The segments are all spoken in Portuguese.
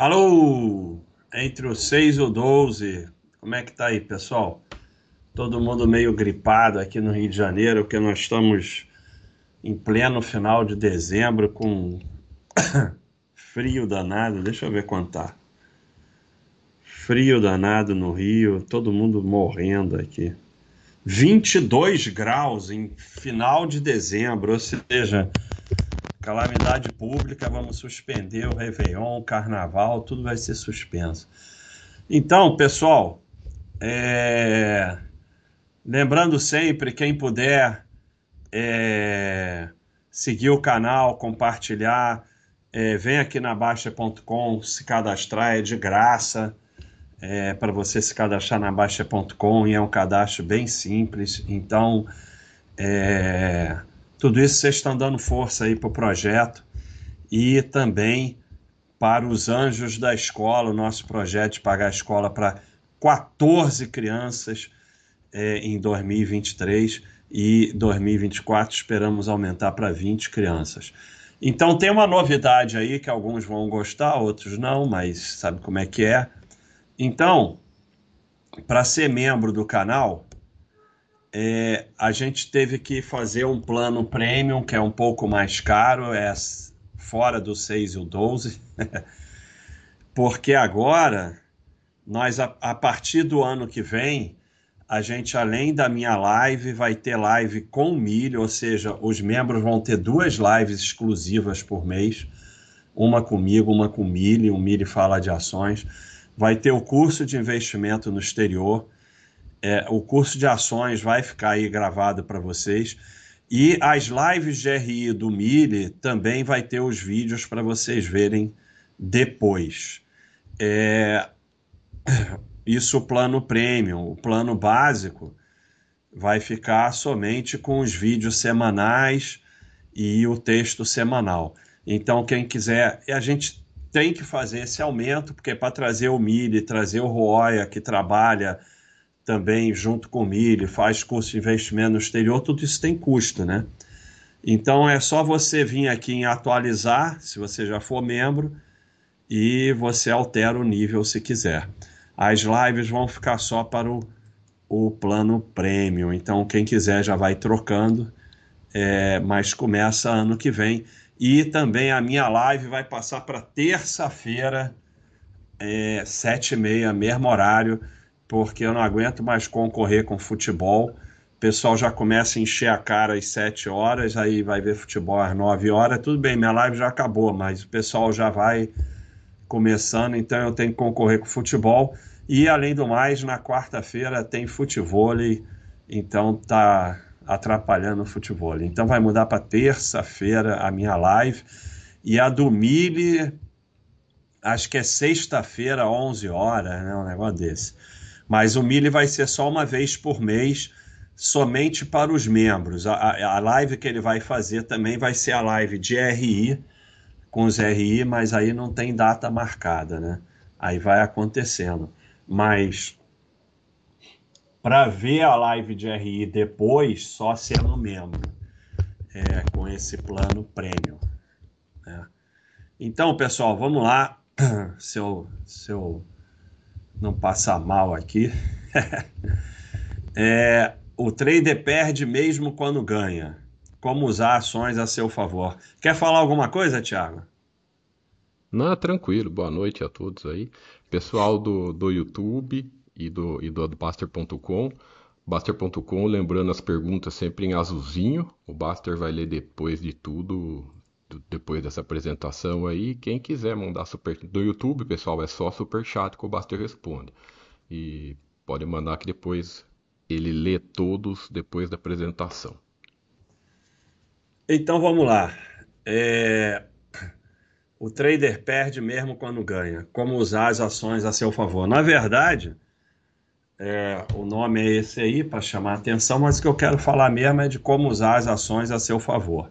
Alô! Entre o 6 e o 12. Como é que tá aí, pessoal? Todo mundo meio gripado aqui no Rio de Janeiro, porque nós estamos em pleno final de dezembro com frio danado. Deixa eu ver quanto tá. Frio danado no Rio, todo mundo morrendo aqui. 22 graus em final de dezembro, ou seja, calamidade pública, vamos suspender o Réveillon, o Carnaval, tudo vai ser suspenso. Então, pessoal, é... lembrando sempre, quem puder é... seguir o canal, compartilhar, é... vem aqui na Baixa.com se cadastrar, é de graça. É, para você se cadastrar na Baixa.com e é um cadastro bem simples. Então, é, tudo isso vocês estão dando força aí para o projeto e também para os Anjos da Escola, o nosso projeto de pagar a escola para 14 crianças é, em 2023 e 2024 esperamos aumentar para 20 crianças. Então tem uma novidade aí que alguns vão gostar, outros não, mas sabe como é que é. Então, para ser membro do canal, é, a gente teve que fazer um plano premium, que é um pouco mais caro, é fora do 6 e o 12, porque agora, nós, a, a partir do ano que vem, a gente, além da minha live, vai ter live com milho, ou seja, os membros vão ter duas lives exclusivas por mês, uma comigo, uma com milho, o milho fala de ações. Vai ter o curso de investimento no exterior, é, o curso de ações vai ficar aí gravado para vocês. E as lives de RI do Mille também vai ter os vídeos para vocês verem depois. É... Isso o plano premium. O plano básico vai ficar somente com os vídeos semanais e o texto semanal. Então, quem quiser, a gente tem que fazer esse aumento, porque para trazer o Mille, trazer o Roya, que trabalha também junto com o milho, faz curso de investimento no exterior, tudo isso tem custo, né? Então é só você vir aqui em atualizar, se você já for membro, e você altera o nível se quiser. As lives vão ficar só para o, o plano premium, então quem quiser já vai trocando, é, mas começa ano que vem. E também a minha live vai passar para terça-feira, é, sete e meia, mesmo horário porque eu não aguento mais concorrer com futebol. O pessoal já começa a encher a cara às 7 horas, aí vai ver futebol às 9 horas. Tudo bem, minha live já acabou, mas o pessoal já vai começando, então eu tenho que concorrer com futebol. E além do mais, na quarta-feira tem futebol, então tá atrapalhando o futebol. Então vai mudar para terça-feira a minha live. E a do Mili, acho que é sexta-feira, 11 horas, né? Um negócio desse. Mas o Mili vai ser só uma vez por mês, somente para os membros. A, a, live que ele vai fazer também vai ser a live de RI, com os RI, mas aí não tem data marcada, né? Aí vai acontecendo. Mas para ver a live de RI depois, só sendo membro, é, com esse plano prêmio. Né? Então, pessoal, vamos lá. Seu, seu não passar mal aqui. é, o trader perde mesmo quando ganha. Como usar ações a seu favor. Quer falar alguma coisa, Thiago? Não, tranquilo. Boa noite a todos aí. Pessoal do, do YouTube e do, e do Baster.com. Baster.com, lembrando as perguntas sempre em azulzinho. O Baster vai ler depois de tudo depois dessa apresentação aí. Quem quiser mandar super do YouTube, pessoal, é só super chat que o Baster responde. E pode mandar que depois ele lê todos depois da apresentação. Então vamos lá. É... O trader perde mesmo quando ganha. Como usar as ações a seu favor? Na verdade, é... o nome é esse aí para chamar a atenção, mas o que eu quero falar mesmo é de como usar as ações a seu favor.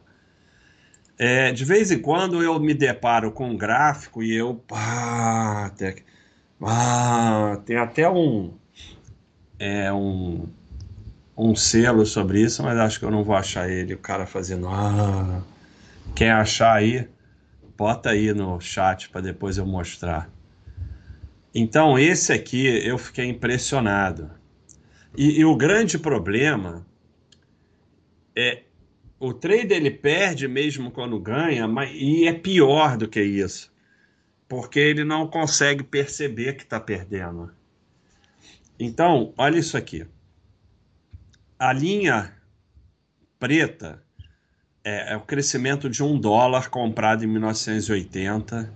É, de vez em quando eu me deparo com um gráfico e eu. Ah, ah, tem até um, é, um, um selo sobre isso, mas acho que eu não vou achar ele. O cara fazendo. Ah, quem achar aí, bota aí no chat para depois eu mostrar. Então, esse aqui eu fiquei impressionado. E, e o grande problema é o trader ele perde mesmo quando ganha, mas, e é pior do que isso, porque ele não consegue perceber que está perdendo. Então, olha isso aqui. A linha preta é, é o crescimento de um dólar comprado em 1980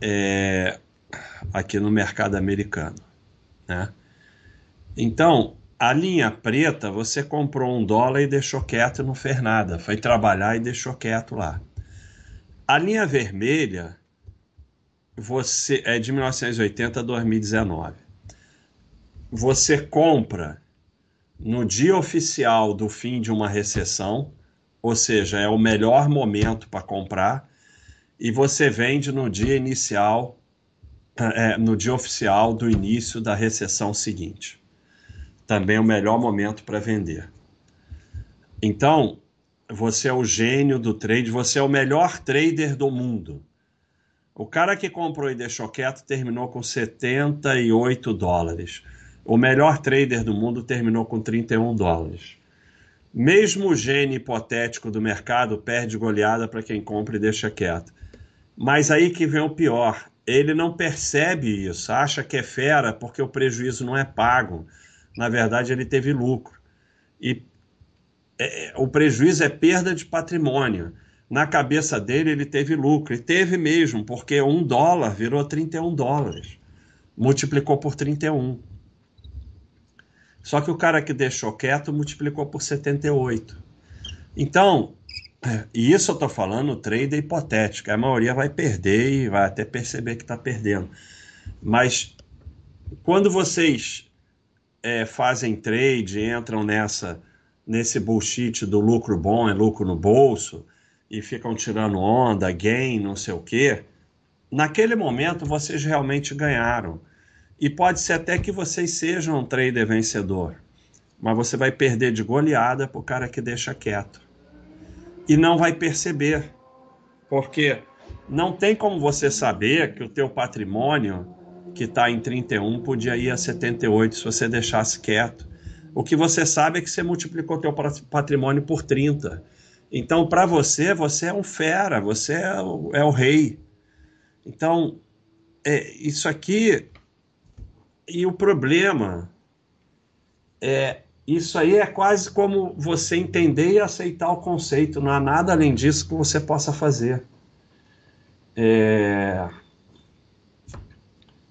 é, aqui no mercado americano. Né? Então, a linha preta, você comprou um dólar e deixou quieto e não fez nada. Foi trabalhar e deixou quieto lá. A linha vermelha você é de 1980 a 2019. Você compra no dia oficial do fim de uma recessão, ou seja, é o melhor momento para comprar, e você vende no dia inicial, é, no dia oficial do início da recessão seguinte também o melhor momento para vender. Então, você é o gênio do trade, você é o melhor trader do mundo. O cara que comprou e deixou quieto terminou com 78 dólares. O melhor trader do mundo terminou com 31 dólares. Mesmo o gênio hipotético do mercado perde goleada para quem compra e deixa quieto. Mas aí que vem o pior. Ele não percebe isso, acha que é fera porque o prejuízo não é pago na verdade, ele teve lucro. E é, o prejuízo é perda de patrimônio. Na cabeça dele, ele teve lucro. E teve mesmo, porque um dólar virou 31 dólares. Multiplicou por 31. Só que o cara que deixou quieto multiplicou por 78. Então, e isso eu estou falando trader hipotético. A maioria vai perder e vai até perceber que está perdendo. Mas quando vocês é, fazem trade, entram nessa nesse bullshit do lucro bom é lucro no bolso e ficam tirando onda, gain, não sei o quê. Naquele momento vocês realmente ganharam. E pode ser até que vocês sejam um trader vencedor, mas você vai perder de goleada para o cara que deixa quieto. E não vai perceber, porque não tem como você saber que o teu patrimônio que está em 31 podia ir a 78 se você deixasse quieto. O que você sabe é que você multiplicou teu patrimônio por 30. Então, para você, você é um fera, você é o, é o rei. Então, é, isso aqui. E o problema é. Isso aí é quase como você entender e aceitar o conceito. Não há nada além disso que você possa fazer. É,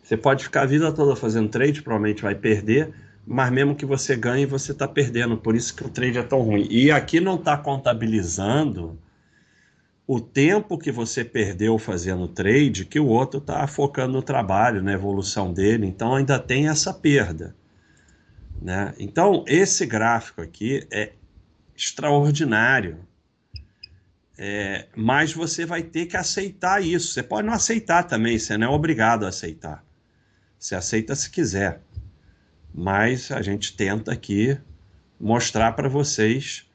você pode ficar a vida toda fazendo trade, provavelmente vai perder, mas mesmo que você ganhe, você está perdendo. Por isso que o trade é tão ruim. E aqui não está contabilizando o tempo que você perdeu fazendo trade, que o outro está focando no trabalho, na evolução dele. Então ainda tem essa perda. Né? Então esse gráfico aqui é extraordinário. É, mas você vai ter que aceitar isso. Você pode não aceitar também, você não é obrigado a aceitar. Você aceita se quiser. Mas a gente tenta aqui mostrar para vocês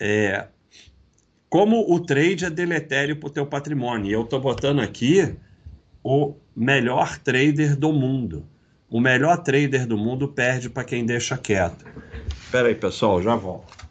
é, como o trade é deletério para o teu patrimônio. E eu estou botando aqui o melhor trader do mundo. O melhor trader do mundo perde para quem deixa quieto. Espera aí, pessoal, já volto.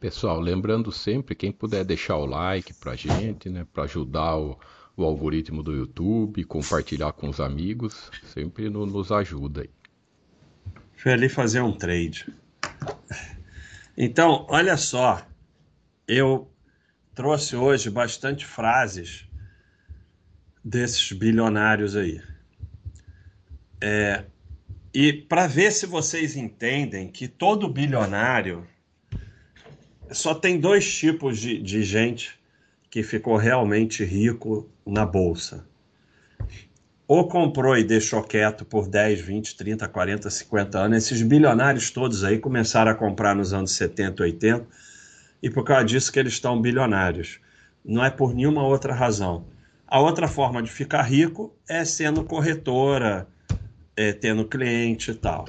Pessoal, lembrando sempre, quem puder deixar o like pra gente, né, para ajudar o, o, algoritmo do YouTube, compartilhar com os amigos, sempre no, nos ajuda aí. Fui ali fazer um trade. Então, olha só, eu trouxe hoje bastante frases desses bilionários aí. É, e para ver se vocês entendem que todo bilionário só tem dois tipos de, de gente que ficou realmente rico na bolsa. Ou comprou e deixou quieto por 10, 20, 30, 40, 50 anos. Esses bilionários todos aí começaram a comprar nos anos 70, 80 e por causa disso que eles estão bilionários. Não é por nenhuma outra razão. A outra forma de ficar rico é sendo corretora, é, tendo cliente e tal.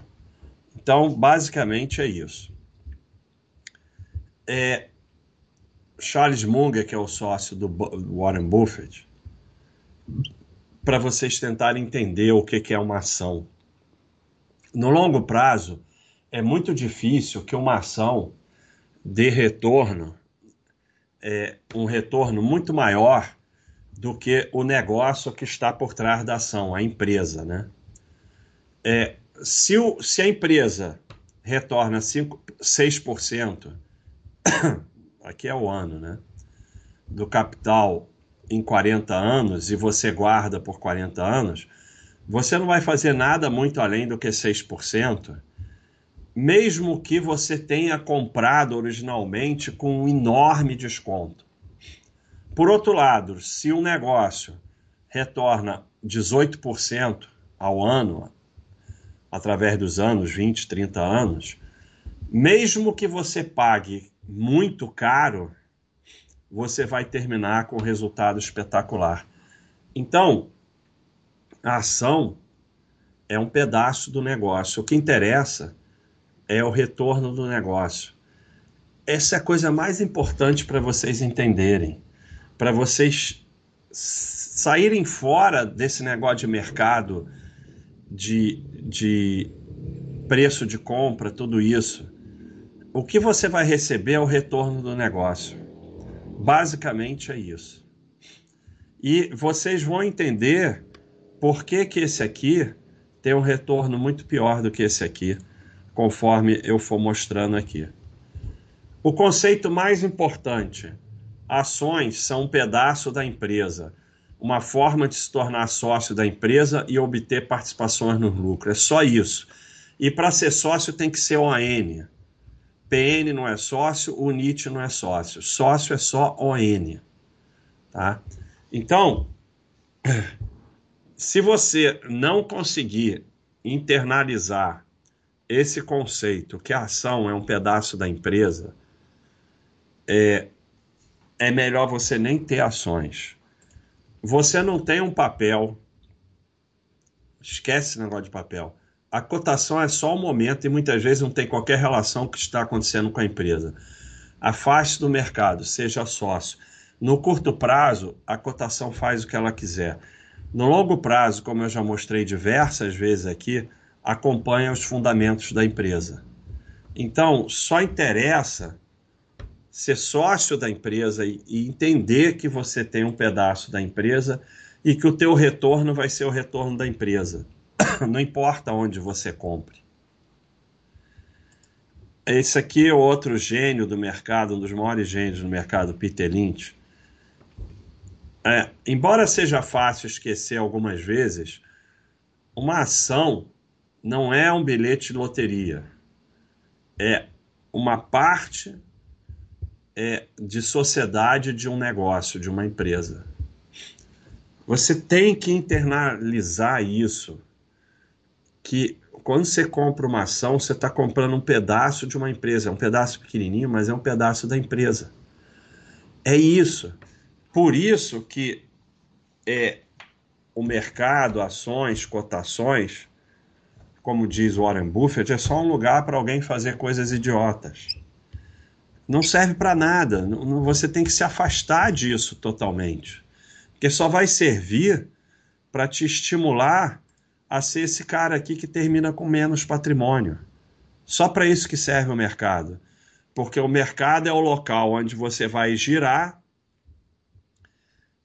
Então, basicamente é isso. É, Charles Munger, que é o sócio do Warren Buffett, para vocês tentarem entender o que é uma ação. No longo prazo, é muito difícil que uma ação dê retorno, é, um retorno muito maior do que o negócio que está por trás da ação, a empresa, né? É, se, o, se a empresa retorna 5, 6%, aqui é o ano, né? Do capital em 40 anos e você guarda por 40 anos, você não vai fazer nada muito além do que 6%, mesmo que você tenha comprado originalmente com um enorme desconto. Por outro lado, se um negócio retorna 18% ao ano, através dos anos, 20, 30 anos, mesmo que você pague muito caro, você vai terminar com um resultado espetacular. Então, a ação é um pedaço do negócio. O que interessa é o retorno do negócio. Essa é a coisa mais importante para vocês entenderem, para vocês saírem fora desse negócio de mercado de, de preço de compra, tudo isso, o que você vai receber é o retorno do negócio. Basicamente é isso. E vocês vão entender por que, que esse aqui tem um retorno muito pior do que esse aqui, conforme eu for mostrando aqui. O conceito mais importante: ações são um pedaço da empresa uma forma de se tornar sócio da empresa e obter participações no lucro. É só isso. E para ser sócio tem que ser ON. PN não é sócio, UNIT não é sócio. Sócio é só ON. Tá? Então, se você não conseguir internalizar esse conceito que a ação é um pedaço da empresa, é, é melhor você nem ter ações você não tem um papel. Esquece esse negócio de papel. A cotação é só o momento e muitas vezes não tem qualquer relação com o que está acontecendo com a empresa. Afaste do mercado, seja sócio. No curto prazo, a cotação faz o que ela quiser. No longo prazo, como eu já mostrei diversas vezes aqui, acompanha os fundamentos da empresa. Então, só interessa ser sócio da empresa e, e entender que você tem um pedaço da empresa e que o teu retorno vai ser o retorno da empresa. Não importa onde você compre. Esse aqui é outro gênio do mercado, um dos maiores gênios do mercado, Peter Lynch. É, embora seja fácil esquecer algumas vezes, uma ação não é um bilhete de loteria. É uma parte é, de sociedade de um negócio, de uma empresa. Você tem que internalizar isso, que quando você compra uma ação, você está comprando um pedaço de uma empresa. É um pedaço pequenininho, mas é um pedaço da empresa. É isso. Por isso que é, o mercado, ações, cotações, como diz Warren Buffett, é só um lugar para alguém fazer coisas idiotas não serve para nada. Você tem que se afastar disso totalmente. Porque só vai servir para te estimular a ser esse cara aqui que termina com menos patrimônio. Só para isso que serve o mercado. Porque o mercado é o local onde você vai girar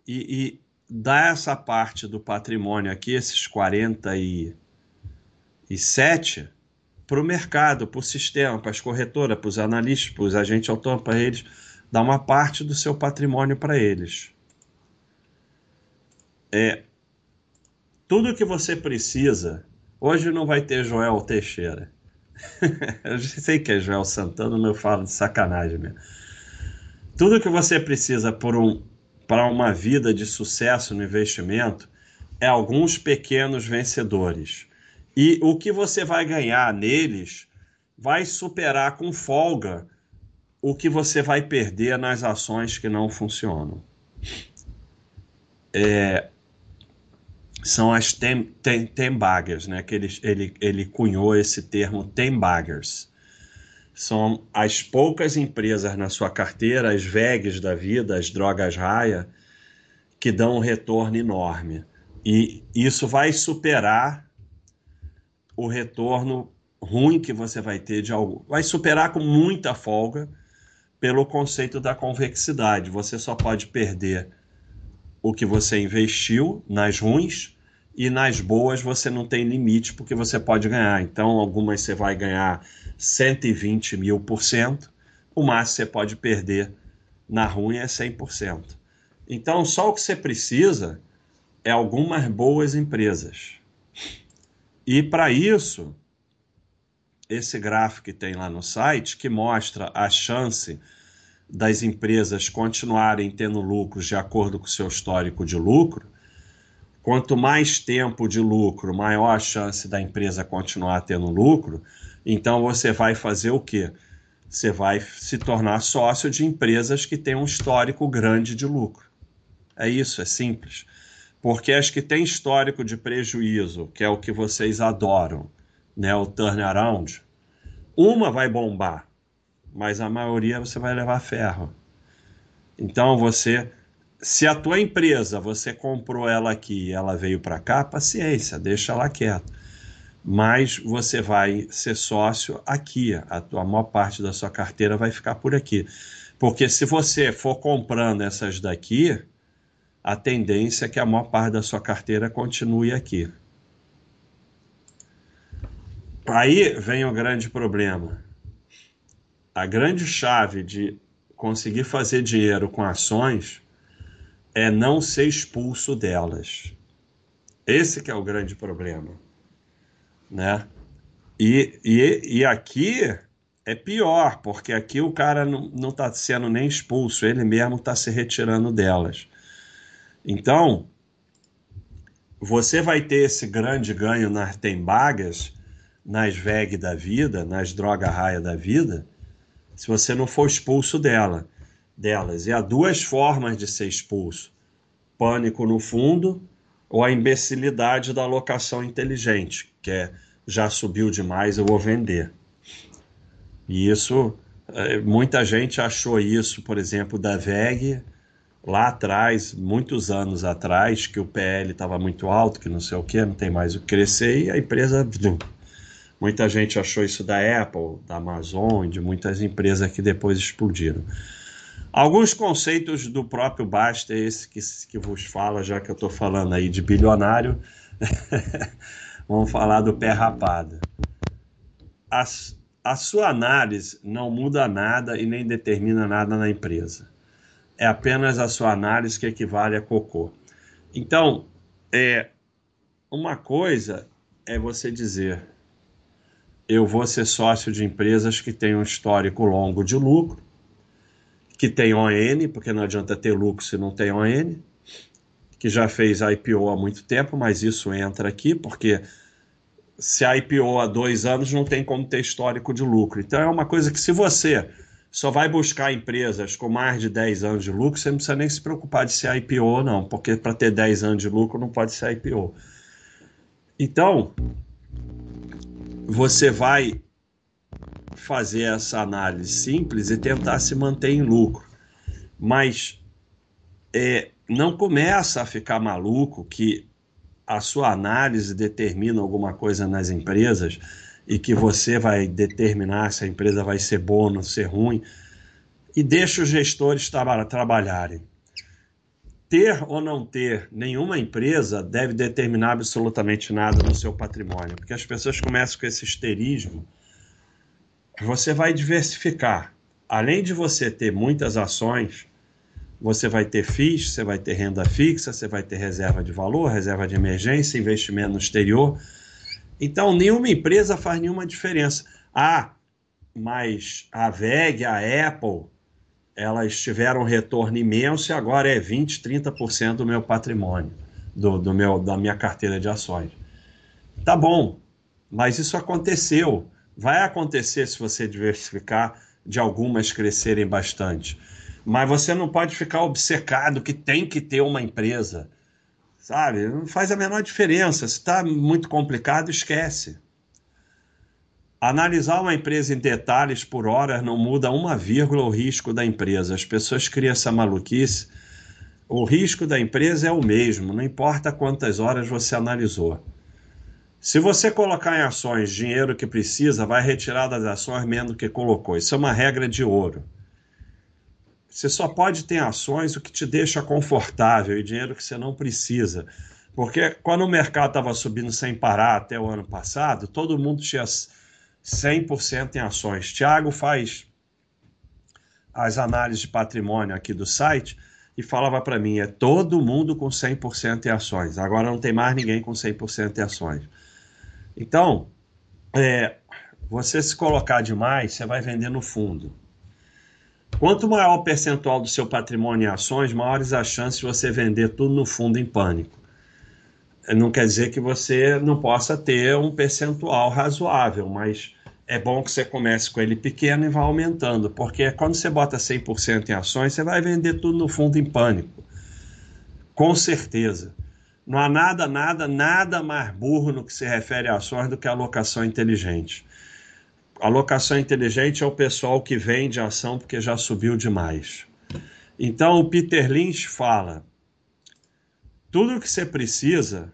e, e dar essa parte do patrimônio aqui, esses 47, para o mercado, para o sistema, para as corretoras, para os analistas, para os agentes autônomos, para eles, dar uma parte do seu patrimônio para eles. É, tudo que você precisa, hoje não vai ter Joel Teixeira. eu sei que é Joel Santana, mas eu falo de sacanagem mesmo. Tudo que você precisa para um, uma vida de sucesso no investimento é alguns pequenos vencedores e o que você vai ganhar neles vai superar com folga o que você vai perder nas ações que não funcionam. É... são as tem, tem, baggers, né? Que ele, ele, ele cunhou esse termo tem baggers. São as poucas empresas na sua carteira, as VEGs da vida, as drogas raia, que dão um retorno enorme. E isso vai superar o retorno ruim que você vai ter de algo. Vai superar com muita folga pelo conceito da convexidade. Você só pode perder o que você investiu nas ruins e nas boas você não tem limite porque você pode ganhar. Então, algumas você vai ganhar 120 mil por cento, o máximo você pode perder na ruim é 100%. Então, só o que você precisa é algumas boas empresas. E para isso, esse gráfico que tem lá no site, que mostra a chance das empresas continuarem tendo lucros de acordo com o seu histórico de lucro, quanto mais tempo de lucro, maior a chance da empresa continuar tendo lucro, então você vai fazer o quê? Você vai se tornar sócio de empresas que têm um histórico grande de lucro. É isso, é simples. Porque as que têm histórico de prejuízo, que é o que vocês adoram, né, o turnaround, uma vai bombar, mas a maioria você vai levar ferro. Então você, se a tua empresa você comprou ela aqui, e ela veio para cá, paciência, deixa ela quieta. Mas você vai ser sócio aqui, a tua a maior parte da sua carteira vai ficar por aqui. Porque se você for comprando essas daqui, a tendência é que a maior parte da sua carteira continue aqui. Aí vem o grande problema. A grande chave de conseguir fazer dinheiro com ações é não ser expulso delas. Esse que é o grande problema, né? E, e, e aqui é pior, porque aqui o cara não está sendo nem expulso, ele mesmo está se retirando delas. Então, você vai ter esse grande ganho nas tembagas, nas VEG da vida, nas droga raia da vida, se você não for expulso dela, delas. E há duas formas de ser expulso: pânico no fundo ou a imbecilidade da alocação inteligente, que é já subiu demais, eu vou vender. E isso, eh, muita gente achou isso, por exemplo, da VEG lá atrás, muitos anos atrás, que o PL estava muito alto, que não sei o que, não tem mais o que crescer, e a empresa. Muita gente achou isso da Apple, da Amazon, de muitas empresas que depois explodiram. Alguns conceitos do próprio Basta, esse que, que vos fala, já que eu estou falando aí de bilionário, vamos falar do pé rapado. A, a sua análise não muda nada e nem determina nada na empresa é apenas a sua análise que equivale a cocô. Então, é, uma coisa é você dizer: eu vou ser sócio de empresas que têm um histórico longo de lucro, que tem ON, porque não adianta ter lucro se não tem ON, que já fez IPO há muito tempo, mas isso entra aqui, porque se IPO há dois anos não tem como ter histórico de lucro. Então é uma coisa que se você só vai buscar empresas com mais de 10 anos de lucro, você não precisa nem se preocupar de ser IPO ou não, porque para ter 10 anos de lucro não pode ser IPO. Então, você vai fazer essa análise simples e tentar se manter em lucro. Mas é, não começa a ficar maluco que a sua análise determina alguma coisa nas empresas e que você vai determinar se a empresa vai ser boa ou ser ruim, e deixa os gestores tra trabalharem. Ter ou não ter nenhuma empresa deve determinar absolutamente nada no seu patrimônio, porque as pessoas começam com esse histerismo. Você vai diversificar. Além de você ter muitas ações, você vai ter FIIs, você vai ter renda fixa, você vai ter reserva de valor, reserva de emergência, investimento no exterior então, nenhuma empresa faz nenhuma diferença. Ah, mas a VEG, a Apple, elas tiveram um retorno imenso e agora é 20, 30% do meu patrimônio, do, do meu, da minha carteira de ações. Tá bom, mas isso aconteceu. Vai acontecer se você diversificar, de algumas crescerem bastante. Mas você não pode ficar obcecado que tem que ter uma empresa sabe? Não faz a menor diferença. Se está muito complicado, esquece. Analisar uma empresa em detalhes por hora não muda uma vírgula o risco da empresa. As pessoas criam essa maluquice. O risco da empresa é o mesmo, não importa quantas horas você analisou. Se você colocar em ações dinheiro que precisa, vai retirar das ações menos do que colocou. Isso é uma regra de ouro. Você só pode ter ações o que te deixa confortável e dinheiro que você não precisa. Porque quando o mercado estava subindo sem parar até o ano passado, todo mundo tinha 100% em ações. Tiago faz as análises de patrimônio aqui do site e falava para mim, é todo mundo com 100% em ações. Agora não tem mais ninguém com 100% em ações. Então, é, você se colocar demais, você vai vender no fundo. Quanto maior o percentual do seu patrimônio em ações, maiores as chances de você vender tudo no fundo em pânico não quer dizer que você não possa ter um percentual razoável, mas é bom que você comece com ele pequeno e vá aumentando, porque quando você bota 100% em ações, você vai vender tudo no fundo em pânico. Com certeza. Não há nada, nada, nada mais burro no que se refere a ações do que a alocação inteligente. A alocação inteligente é o pessoal que vende ação porque já subiu demais. Então o Peter Lynch fala: tudo o que você precisa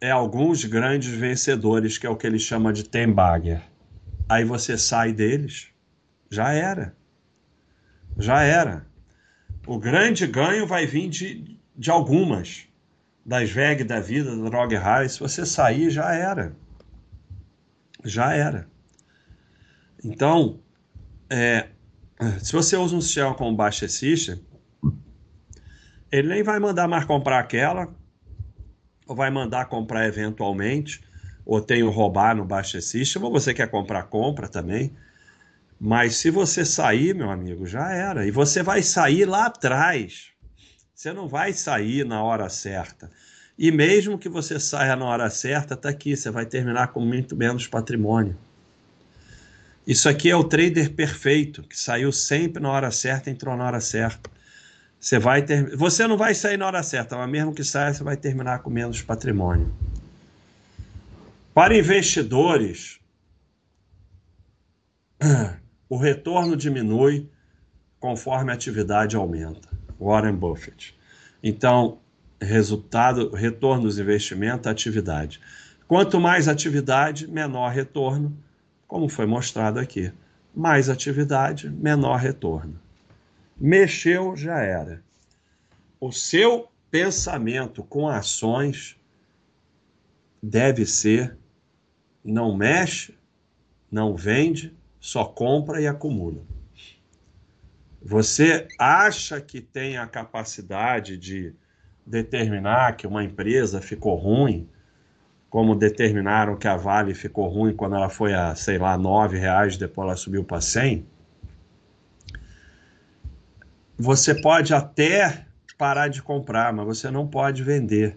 é alguns grandes vencedores, que é o que ele chama de Tembagger. Aí você sai deles, já era. Já era. O grande ganho vai vir de, de algumas. Das VEG da vida, da Droga High. Se você sair, já era. Já era. Então, é, se você usa um sistema como Baixa System, ele nem vai mandar mais comprar aquela, ou vai mandar comprar eventualmente, ou tem o roubar no Baixa System, ou você quer comprar, compra também. Mas se você sair, meu amigo, já era. E você vai sair lá atrás. Você não vai sair na hora certa. E mesmo que você saia na hora certa, tá aqui, você vai terminar com muito menos patrimônio. Isso aqui é o trader perfeito, que saiu sempre na hora certa, entrou na hora certa. Você vai ter, você não vai sair na hora certa, mas mesmo que saia, você vai terminar com menos patrimônio. Para investidores, o retorno diminui conforme a atividade aumenta. Warren Buffett. Então, resultado, retorno dos investimentos, atividade. Quanto mais atividade, menor retorno, como foi mostrado aqui. Mais atividade, menor retorno mexeu, já era. O seu pensamento com ações deve ser: não mexe, não vende, só compra e acumula. Você acha que tem a capacidade de determinar que uma empresa ficou ruim, como determinaram que a Vale ficou ruim quando ela foi a, sei lá, nove reais, depois ela subiu para 100? você pode até parar de comprar, mas você não pode vender.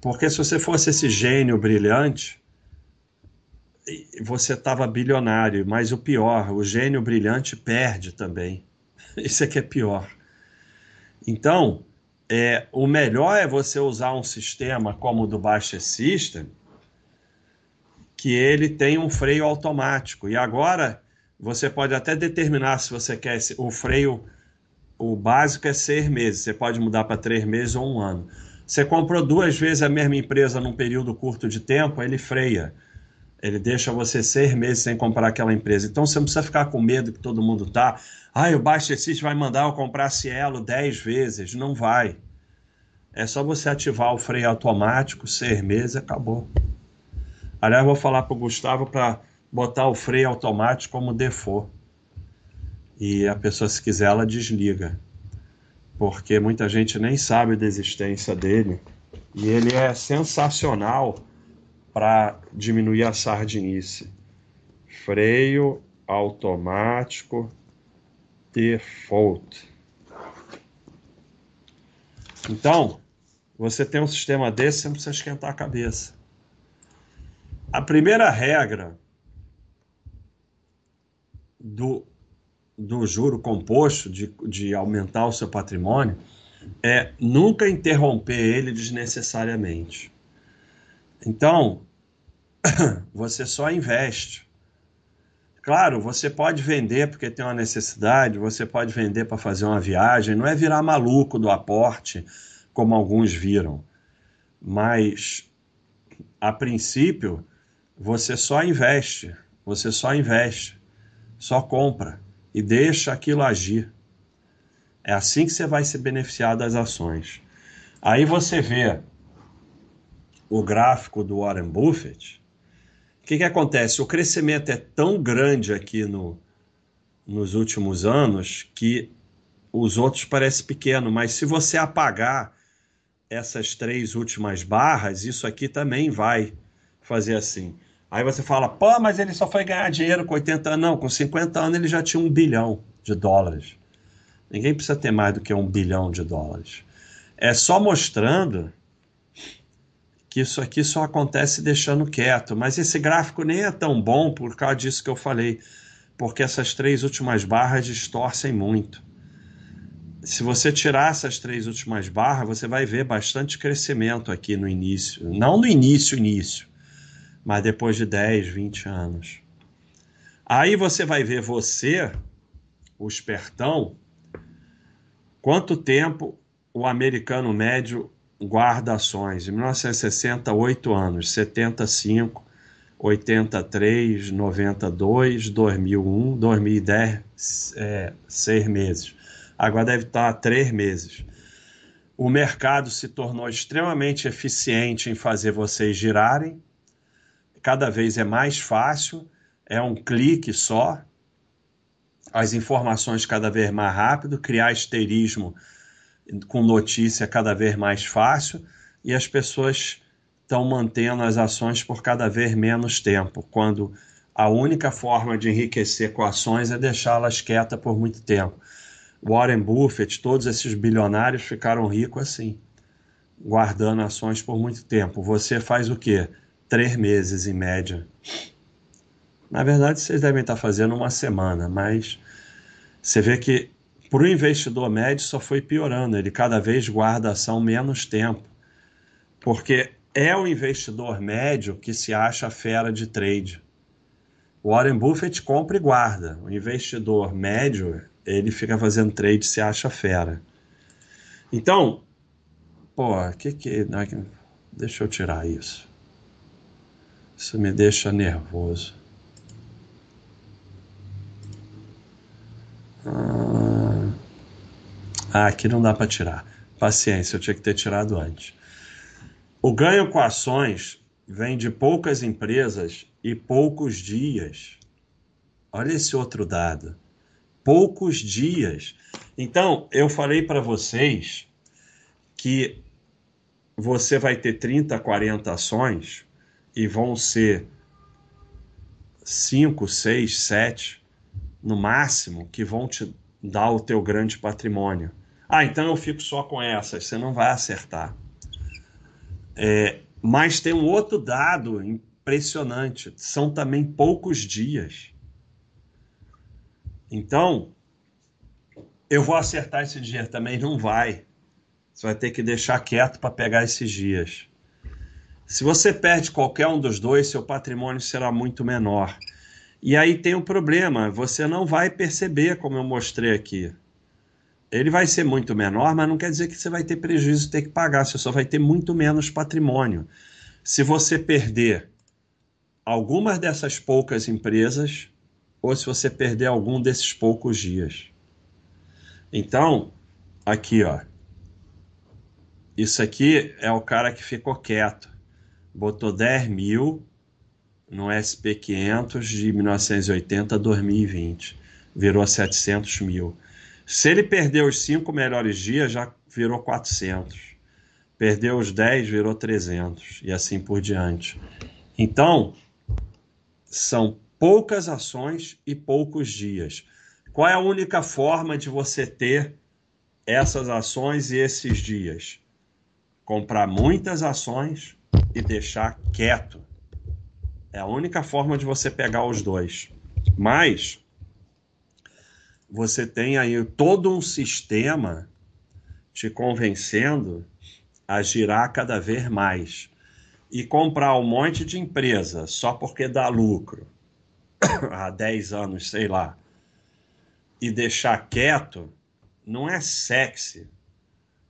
Porque se você fosse esse gênio brilhante, você estava bilionário. Mas o pior, o gênio brilhante perde também. Isso que é pior. Então, é, o melhor é você usar um sistema como o do Baixa System, que ele tem um freio automático. E agora você pode até determinar se você quer o freio o básico é seis meses, você pode mudar para três meses ou um ano. Você comprou duas vezes a mesma empresa num período curto de tempo, ele freia. Ele deixa você seis meses sem comprar aquela empresa. Então você não precisa ficar com medo que todo mundo tá. Ah, o Baixa System vai mandar eu comprar Cielo dez vezes. Não vai. É só você ativar o freio automático, seis meses, acabou. Aliás, vou falar para o Gustavo para botar o freio automático como default e a pessoa, se quiser, ela desliga. Porque muita gente nem sabe da existência dele. E ele é sensacional para diminuir a sardinice. Freio automático default. Então, você tem um sistema desse, você não precisa esquentar a cabeça. A primeira regra do do juro composto, de, de aumentar o seu patrimônio, é nunca interromper ele desnecessariamente. Então, você só investe. Claro, você pode vender porque tem uma necessidade, você pode vender para fazer uma viagem, não é virar maluco do aporte, como alguns viram. Mas, a princípio, você só investe, você só investe, só compra e deixa aquilo agir. É assim que você vai se beneficiar das ações. Aí você vê o gráfico do Warren Buffett. O que, que acontece? O crescimento é tão grande aqui no, nos últimos anos que os outros parecem pequeno, mas se você apagar essas três últimas barras, isso aqui também vai fazer assim. Aí você fala, pô, mas ele só foi ganhar dinheiro com 80 anos. Não, com 50 anos ele já tinha um bilhão de dólares. Ninguém precisa ter mais do que um bilhão de dólares. É só mostrando que isso aqui só acontece deixando quieto. Mas esse gráfico nem é tão bom por causa disso que eu falei, porque essas três últimas barras distorcem muito. Se você tirar essas três últimas barras, você vai ver bastante crescimento aqui no início. Não no início, início, mas depois de 10, 20 anos. Aí você vai ver você, o espertão, quanto tempo o americano médio guarda ações. Em 1960, 8 anos, 75, 83, 92, 2001, 2010, é, 6 meses. Agora deve estar 3 meses. O mercado se tornou extremamente eficiente em fazer vocês girarem cada vez é mais fácil, é um clique só, as informações cada vez mais rápido, criar esterismo com notícia cada vez mais fácil e as pessoas estão mantendo as ações por cada vez menos tempo, quando a única forma de enriquecer com ações é deixá-las quietas por muito tempo. Warren Buffett, todos esses bilionários ficaram ricos assim, guardando ações por muito tempo. Você faz o quê? três meses em média. Na verdade, vocês devem estar fazendo uma semana, mas você vê que para o investidor médio só foi piorando. Ele cada vez guarda a ação menos tempo, porque é o investidor médio que se acha fera de trade. Warren Buffett compra e guarda. O investidor médio, ele fica fazendo trade se acha fera. Então, pô, que que. Deixa eu tirar isso. Isso me deixa nervoso. Ah, ah aqui não dá para tirar. Paciência, eu tinha que ter tirado antes. O ganho com ações vem de poucas empresas e poucos dias. Olha esse outro dado. Poucos dias. Então, eu falei para vocês que você vai ter 30, 40 ações e vão ser cinco, seis, sete, no máximo, que vão te dar o teu grande patrimônio. Ah, então eu fico só com essas. Você não vai acertar. É, mas tem um outro dado impressionante. São também poucos dias. Então, eu vou acertar esse dia também? Não vai. Você vai ter que deixar quieto para pegar esses dias. Se você perde qualquer um dos dois, seu patrimônio será muito menor. E aí tem o um problema, você não vai perceber, como eu mostrei aqui. Ele vai ser muito menor, mas não quer dizer que você vai ter prejuízo ter que pagar, você só vai ter muito menos patrimônio. Se você perder algumas dessas poucas empresas, ou se você perder algum desses poucos dias. Então, aqui, ó. Isso aqui é o cara que ficou quieto botou 10 mil no SP500 de 1980 a 2020. Virou 700 mil. Se ele perdeu os cinco melhores dias, já virou 400. Perdeu os 10, virou 300. E assim por diante. Então, são poucas ações e poucos dias. Qual é a única forma de você ter essas ações e esses dias? Comprar muitas ações e deixar quieto. É a única forma de você pegar os dois. Mas você tem aí todo um sistema te convencendo a girar cada vez mais. E comprar um monte de empresa só porque dá lucro há 10 anos, sei lá, e deixar quieto, não é sexy,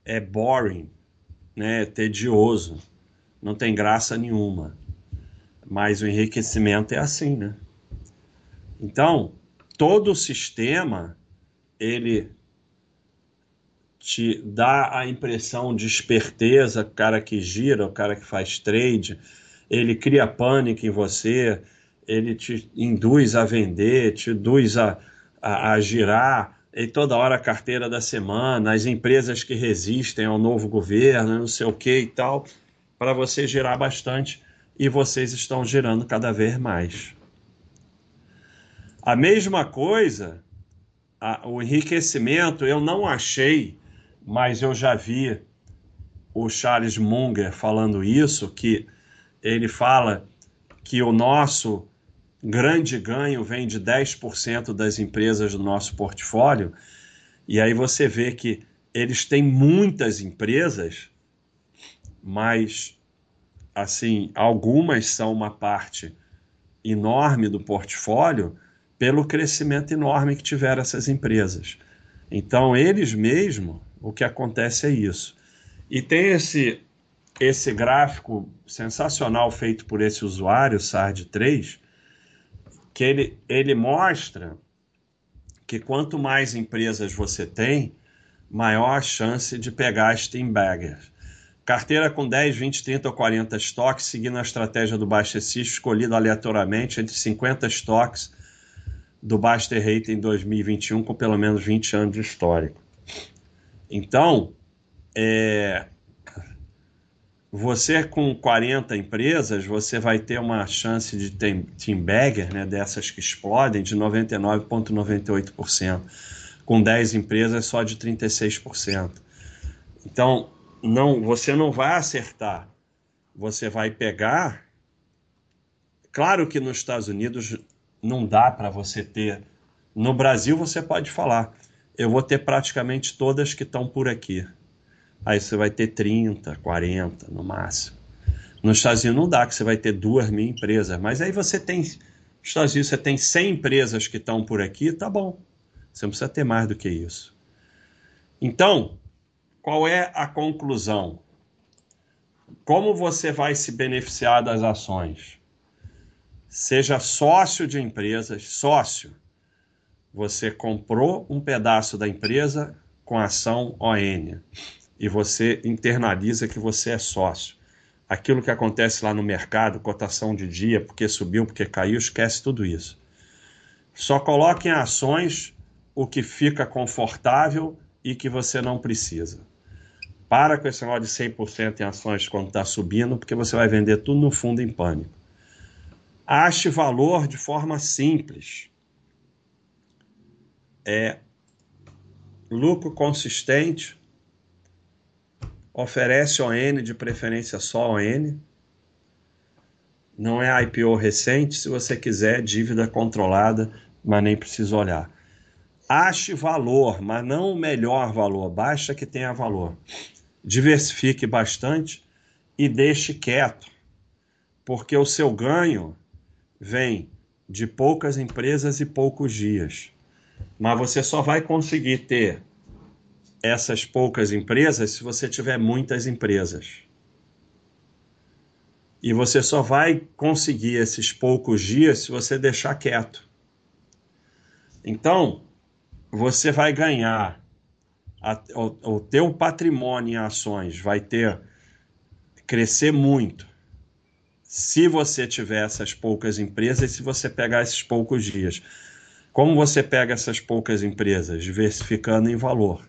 é boring, né? é tedioso, não tem graça nenhuma. Mas o enriquecimento é assim, né? Então, todo o sistema ele te dá a impressão de esperteza, o cara que gira, o cara que faz trade, ele cria pânico em você, ele te induz a vender, te induz a, a, a girar, e toda hora a carteira da semana, as empresas que resistem ao novo governo, não sei o que e tal, para você girar bastante e vocês estão girando cada vez mais. A mesma coisa, a, o enriquecimento, eu não achei mas eu já vi o Charles Munger falando isso, que ele fala que o nosso grande ganho vem de 10% das empresas do nosso portfólio, e aí você vê que eles têm muitas empresas, mas assim, algumas são uma parte enorme do portfólio pelo crescimento enorme que tiveram essas empresas. Então, eles mesmos o que acontece é isso. E tem esse, esse gráfico sensacional feito por esse usuário, SARD3, que ele, ele mostra que quanto mais empresas você tem, maior a chance de pegar steam baggers. Carteira com 10, 20, 30 ou 40 estoques, seguindo a estratégia do System, escolhido aleatoriamente entre 50 estoques do Baster Rate em 2021, com pelo menos 20 anos de histórico. Então, é, você com 40 empresas, você vai ter uma chance de team bagger, né, dessas que explodem, de 99,98%. Com 10 empresas, só de 36%. Então, não, você não vai acertar. Você vai pegar. Claro que nos Estados Unidos não dá para você ter. No Brasil, você pode falar eu vou ter praticamente todas que estão por aqui. Aí você vai ter 30, 40 no máximo. Nos Estados Unidos não dá, que você vai ter duas mil empresas. Mas aí você tem. Nos Estados Unidos você tem 100 empresas que estão por aqui, tá bom. Você não precisa ter mais do que isso. Então, qual é a conclusão? Como você vai se beneficiar das ações? Seja sócio de empresas, sócio. Você comprou um pedaço da empresa com ação ON e você internaliza que você é sócio. Aquilo que acontece lá no mercado, cotação de dia, porque subiu, porque caiu, esquece tudo isso. Só coloque em ações o que fica confortável e que você não precisa. Para com esse negócio de 100% em ações quando está subindo, porque você vai vender tudo no fundo em pânico. Ache valor de forma simples. É lucro consistente, oferece ON, de preferência só ON, não é IPO recente, se você quiser, dívida controlada, mas nem precisa olhar. Ache valor, mas não o melhor valor, basta que tenha valor. Diversifique bastante e deixe quieto, porque o seu ganho vem de poucas empresas e poucos dias. Mas você só vai conseguir ter essas poucas empresas se você tiver muitas empresas. E você só vai conseguir esses poucos dias se você deixar quieto. Então, você vai ganhar a, o, o teu patrimônio em ações vai ter crescer muito se você tiver essas poucas empresas e se você pegar esses poucos dias. Como você pega essas poucas empresas? Diversificando em valor.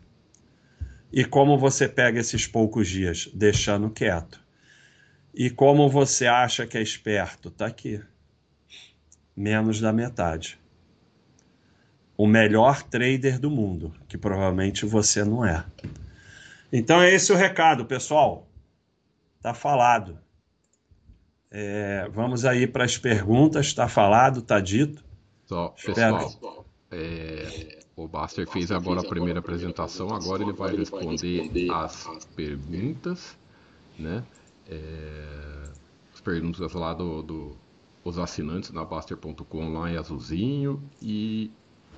E como você pega esses poucos dias? Deixando quieto. E como você acha que é esperto? Está aqui. Menos da metade. O melhor trader do mundo, que provavelmente você não é. Então é esse o recado, pessoal. Tá falado. É, vamos aí para as perguntas. Está falado, está dito. Só, pessoal, é, O Baster fez agora a primeira apresentação, agora ele vai responder as perguntas, né? É, as perguntas lá do, do os assinantes na Baster.com lá em azulzinho e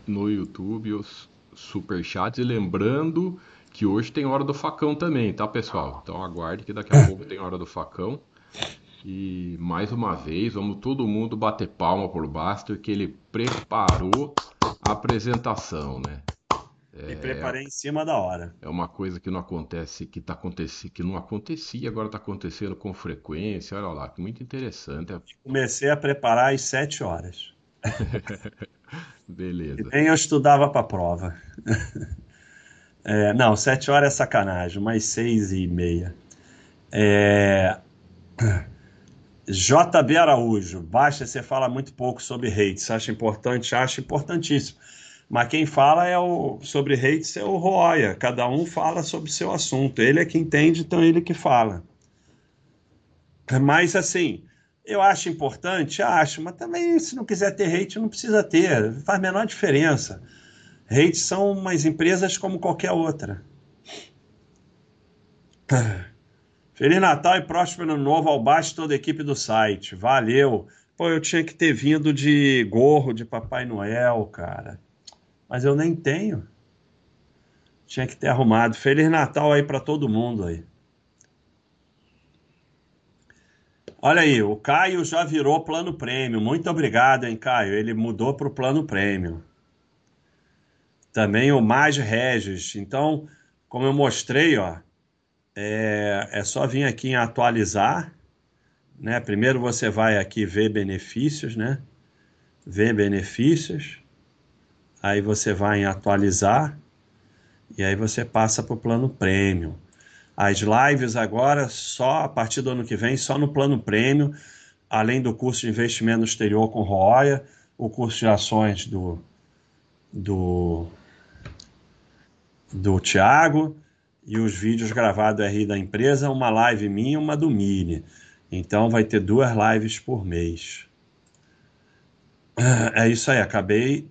no YouTube os superchats. E lembrando que hoje tem Hora do Facão também, tá, pessoal? Então aguarde que daqui a pouco tem Hora do Facão. E mais uma vez, vamos todo mundo bater palma por Baster que ele preparou a apresentação, né? É, Me preparei em cima da hora. É uma coisa que não acontece, que tá acontecendo, que não acontecia, agora está acontecendo com frequência. Olha lá, que muito interessante. Comecei a preparar às sete horas. Beleza. E nem eu estudava para a prova. é, não, sete horas é sacanagem, mais seis e meia. É... JB Araújo, baixa, você fala muito pouco sobre hates. Acha importante? Acho importantíssimo. Mas quem fala é o sobre hates é o Roya. Cada um fala sobre seu assunto. Ele é que entende, então ele que fala. Mas assim, eu acho importante, acho, mas também se não quiser ter hate, não precisa ter. Faz menor diferença. Hates são umas empresas como qualquer outra. Feliz Natal e próspero ano novo ao baixo toda a equipe do site. Valeu. Pô, eu tinha que ter vindo de gorro de Papai Noel, cara mas eu nem tenho. Tinha que ter arrumado. Feliz Natal aí para todo mundo aí. Olha aí, o Caio já virou plano prêmio. Muito obrigado, hein, Caio? Ele mudou para o plano prêmio. Também o Mais Regis. Então, como eu mostrei, ó, é, é só vir aqui em atualizar. Né? Primeiro você vai aqui ver benefícios, né? Ver benefícios aí você vai em atualizar e aí você passa para o plano prêmio. As lives agora, só a partir do ano que vem, só no plano prêmio, além do curso de investimento exterior com Roya, o curso de ações do, do, do Tiago e os vídeos gravados RI da empresa, uma live minha e uma do Mini. Então vai ter duas lives por mês. É isso aí, acabei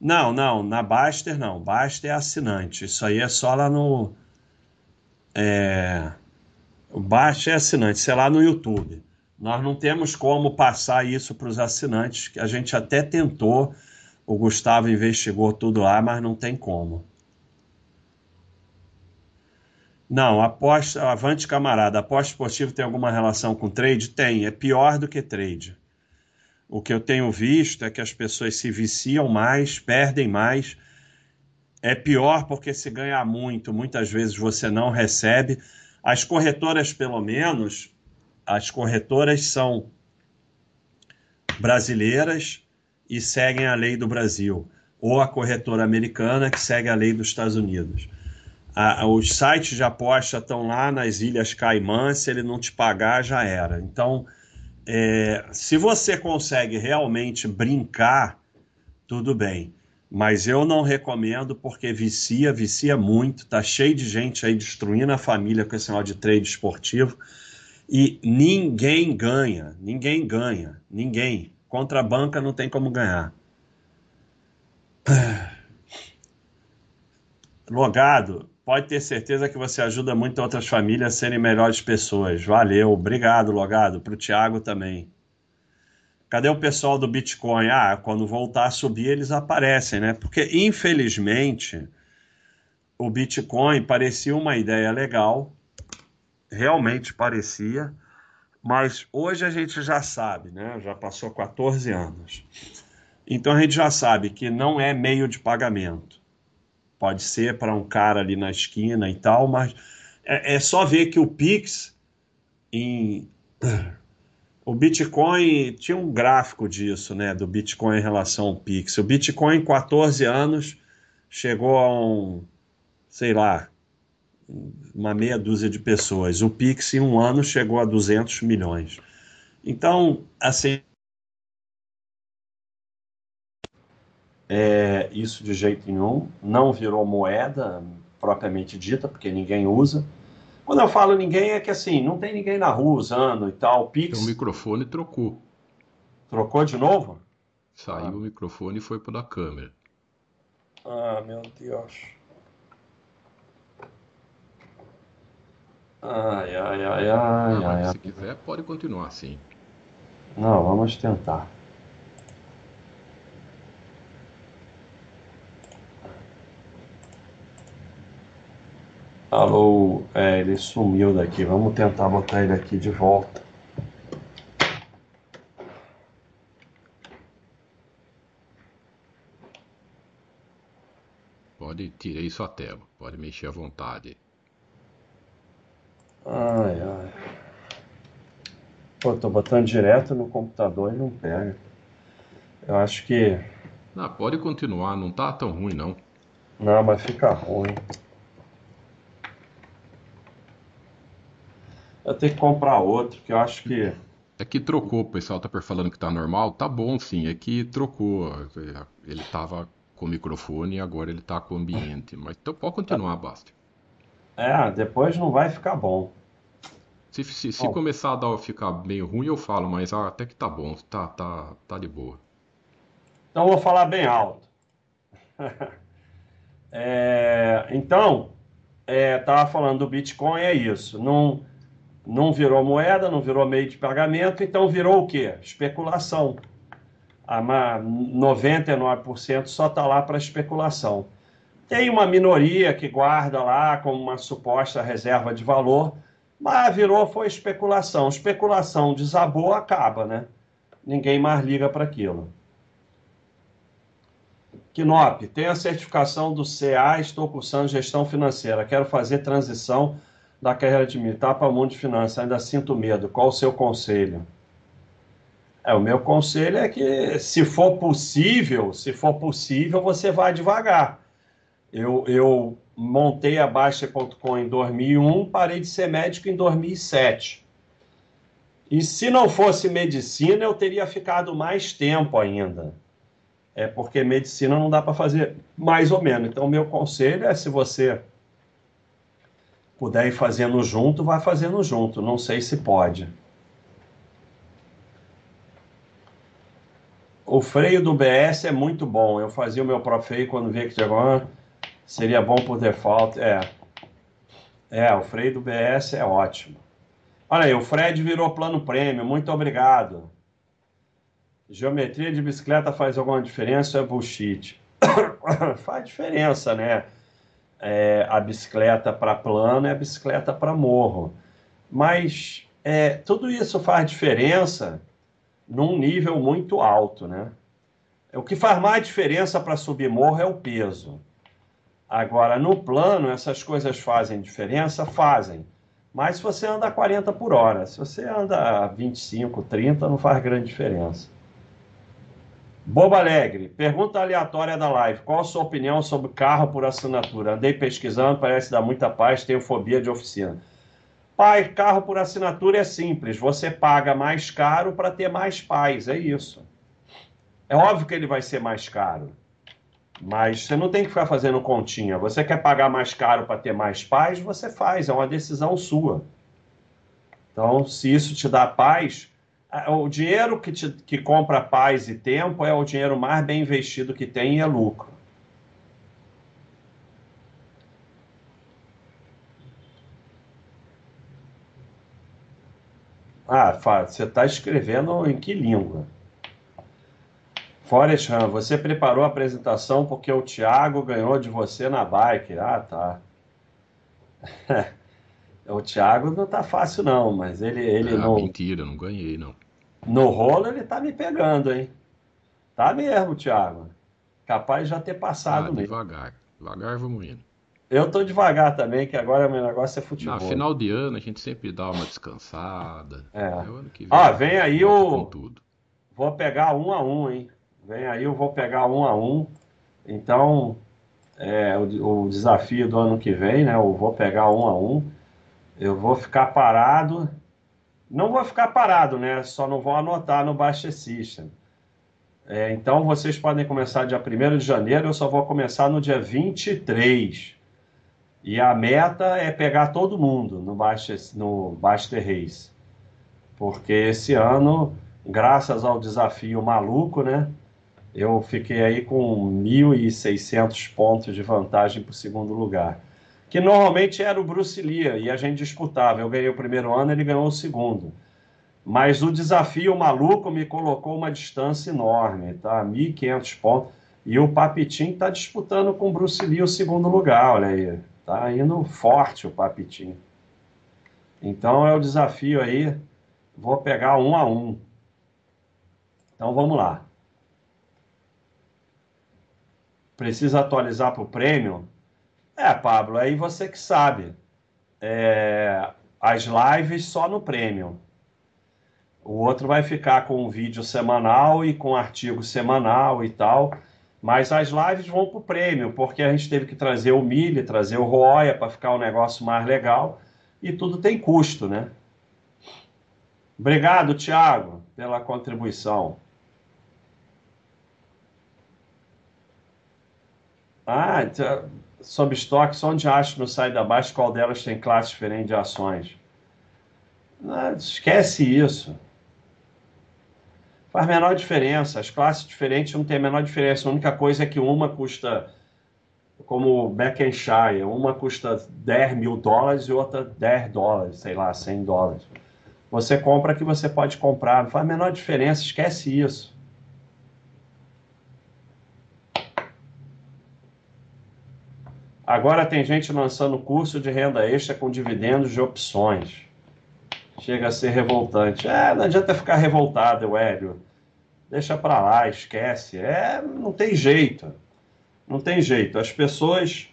não, não, na Baster não. Baster é assinante. Isso aí é só lá no. É... Baster é assinante, isso é lá no YouTube. Nós não temos como passar isso para os assinantes, a gente até tentou, o Gustavo investigou tudo lá, mas não tem como. Não, avante camarada, aposta esportiva tem alguma relação com trade? Tem, é pior do que trade. O que eu tenho visto é que as pessoas se viciam mais, perdem mais. É pior porque se ganha muito, muitas vezes você não recebe. As corretoras, pelo menos, as corretoras são brasileiras e seguem a lei do Brasil, ou a corretora americana que segue a lei dos Estados Unidos. Os sites de aposta estão lá nas Ilhas Caimã, se ele não te pagar, já era. Então, é, se você consegue realmente brincar, tudo bem. Mas eu não recomendo porque vicia, vicia muito. Tá cheio de gente aí destruindo a família com esse negócio de trade esportivo. E ninguém ganha, ninguém ganha, ninguém. Contra a banca não tem como ganhar. Logado, pode ter certeza que você ajuda muito outras famílias a serem melhores pessoas. Valeu, obrigado, Logado. Para o Thiago também. Cadê o pessoal do Bitcoin? Ah, quando voltar a subir, eles aparecem, né? Porque, infelizmente, o Bitcoin parecia uma ideia legal, realmente parecia, mas hoje a gente já sabe, né? Já passou 14 anos. Então a gente já sabe que não é meio de pagamento pode ser para um cara ali na esquina e tal, mas é, é só ver que o Pix em o Bitcoin tinha um gráfico disso, né, do Bitcoin em relação ao Pix. O Bitcoin em 14 anos chegou a um, sei lá, uma meia dúzia de pessoas. O Pix em um ano chegou a 200 milhões. Então, assim, É, isso de jeito nenhum. Não virou moeda propriamente dita, porque ninguém usa. Quando eu falo ninguém, é que assim, não tem ninguém na rua usando e tal. Pix. O microfone trocou. Trocou de novo? Saiu ah. o microfone e foi para a câmera. Ah, meu Deus. Ai, ai, ai, ai, Não, ai. mas ai. se quiser, pode continuar assim. Não, vamos tentar. Alô, é, ele sumiu daqui. Vamos tentar botar ele aqui de volta. Pode, tirei sua tela. Pode mexer à vontade. Ai, ai. Pô, tô botando direto no computador e não pega. Eu acho que. Não, pode continuar, não tá tão ruim não. Não, mas fica ruim. Eu tenho que comprar outro, que eu acho que. É que trocou, o pessoal tá falando que tá normal, tá bom sim, é que trocou. Ele tava com o microfone e agora ele tá com o ambiente. Mas então pode continuar, basta. É, depois não vai ficar bom. Se, se, se Bom. começar a dar, ficar meio ruim, eu falo, mas ah, até que tá bom, tá, tá, tá de boa. Então vou falar bem alto. É, então, é, tava falando do Bitcoin, é isso. Não, não virou moeda, não virou meio de pagamento, então virou o quê? Especulação. A ma- 99% só está lá para especulação. Tem uma minoria que guarda lá como uma suposta reserva de valor, mas virou, foi especulação. Especulação desabou, acaba, né? Ninguém mais liga para aquilo. Kinop, tenho a certificação do CA, estou cursando gestão financeira. Quero fazer transição da carreira de militar para o mundo de finanças. Ainda sinto medo. Qual o seu conselho? É, o meu conselho é que, se for possível, se for possível, você vai devagar. Eu, eu montei a Baixa.com em 2001, parei de ser médico em 2007. E se não fosse medicina, eu teria ficado mais tempo ainda. É porque medicina não dá para fazer mais ou menos. Então, meu conselho é: se você puder ir fazendo junto, vai fazendo junto. Não sei se pode. O freio do BS é muito bom. Eu fazia o meu próprio freio quando via que chegou, ah, seria bom por default. É. É, o freio do BS é ótimo. Olha aí, o Fred virou plano prêmio. Muito obrigado. Geometria de bicicleta faz alguma diferença é bullshit? faz diferença, né? É, a bicicleta para plano e a bicicleta para morro. Mas é, tudo isso faz diferença num nível muito alto, né? O que faz mais diferença para subir morro é o peso. Agora, no plano, essas coisas fazem diferença? Fazem. Mas se você anda a 40 por hora, se você anda a 25, 30, não faz grande diferença. Boba Alegre, pergunta aleatória da live. Qual a sua opinião sobre carro por assinatura? Andei pesquisando, parece dar muita paz, tenho fobia de oficina. Pai, carro por assinatura é simples. Você paga mais caro para ter mais paz, é isso. É óbvio que ele vai ser mais caro. Mas você não tem que ficar fazendo continha. Você quer pagar mais caro para ter mais paz? Você faz, é uma decisão sua. Então, se isso te dá paz, o dinheiro que, te, que compra paz e tempo é o dinheiro mais bem investido que tem e é lucro. Ah, você está escrevendo em que língua? Forest Ram, você preparou a apresentação porque o Thiago ganhou de você na bike. Ah, tá. o Thiago não tá fácil não, mas ele, ele ah, não... mentira, não ganhei não. No rolo ele tá me pegando, hein? Tá mesmo, Thiago. Capaz de já ter passado ah, mesmo. devagar, devagar vamos indo. Eu tô devagar também, que agora meu negócio é futebol. No final de ano a gente sempre dá uma descansada. É. que vem, ah, vem aí o... tudo. Vou pegar um a um, hein? Vem aí, eu vou pegar um a um. Então, é, o, o, desafio do ano que vem, né? Eu vou pegar um a um. Eu vou ficar parado. Não vou ficar parado, né? Só não vou anotar no Baixa System. É, então, vocês podem começar dia 1 de janeiro. Eu só vou começar no dia 23. E a meta é pegar todo mundo no Baixa, no Baixa Race. Porque esse ano, graças ao desafio maluco, né? Eu fiquei aí com 1.600 pontos de vantagem para o segundo lugar. Que normalmente era o Bruce Lee e a gente disputava. Eu ganhei o primeiro ano, ele ganhou o segundo. Mas o desafio maluco me colocou uma distância enorme, tá? 1.500 pontos. E o Papitim está disputando com o Bruce Lee o segundo lugar, olha aí. Tá indo forte o Papitim. Então é o desafio aí. Vou pegar um a um. Então vamos lá. Precisa atualizar para o prêmio? É, Pablo, aí você que sabe. É, as lives só no prêmio. O outro vai ficar com um vídeo semanal e com artigo semanal e tal. Mas as lives vão para o prêmio, porque a gente teve que trazer o Mille, trazer o Roya para ficar um negócio mais legal. E tudo tem custo, né? Obrigado, Tiago, pela contribuição. Ah, sobre estoques, onde acho no site da Baixa qual delas tem classe diferente de ações? Ah, esquece isso. Faz menor diferença. As classes diferentes não tem a menor diferença. A única coisa é que uma custa, como Beckenshire, uma custa 10 mil dólares e outra 10 dólares, sei lá, 100 dólares. Você compra que você pode comprar. Não faz menor diferença. Esquece isso. Agora tem gente lançando curso de renda extra com dividendos de opções. Chega a ser revoltante. É, não adianta ficar revoltado, Hélio. Deixa para lá, esquece. É, não tem jeito. Não tem jeito. As pessoas,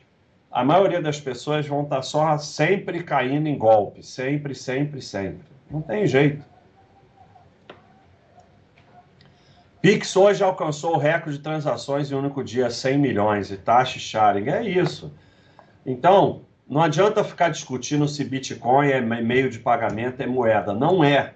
a maioria das pessoas vão estar tá só sempre caindo em golpe. Sempre, sempre, sempre. Não tem jeito. Pix hoje alcançou o recorde de transações em um único dia, 100 milhões, e taxa sharing. É isso. Então, não adianta ficar discutindo se Bitcoin é meio de pagamento, é moeda. Não é.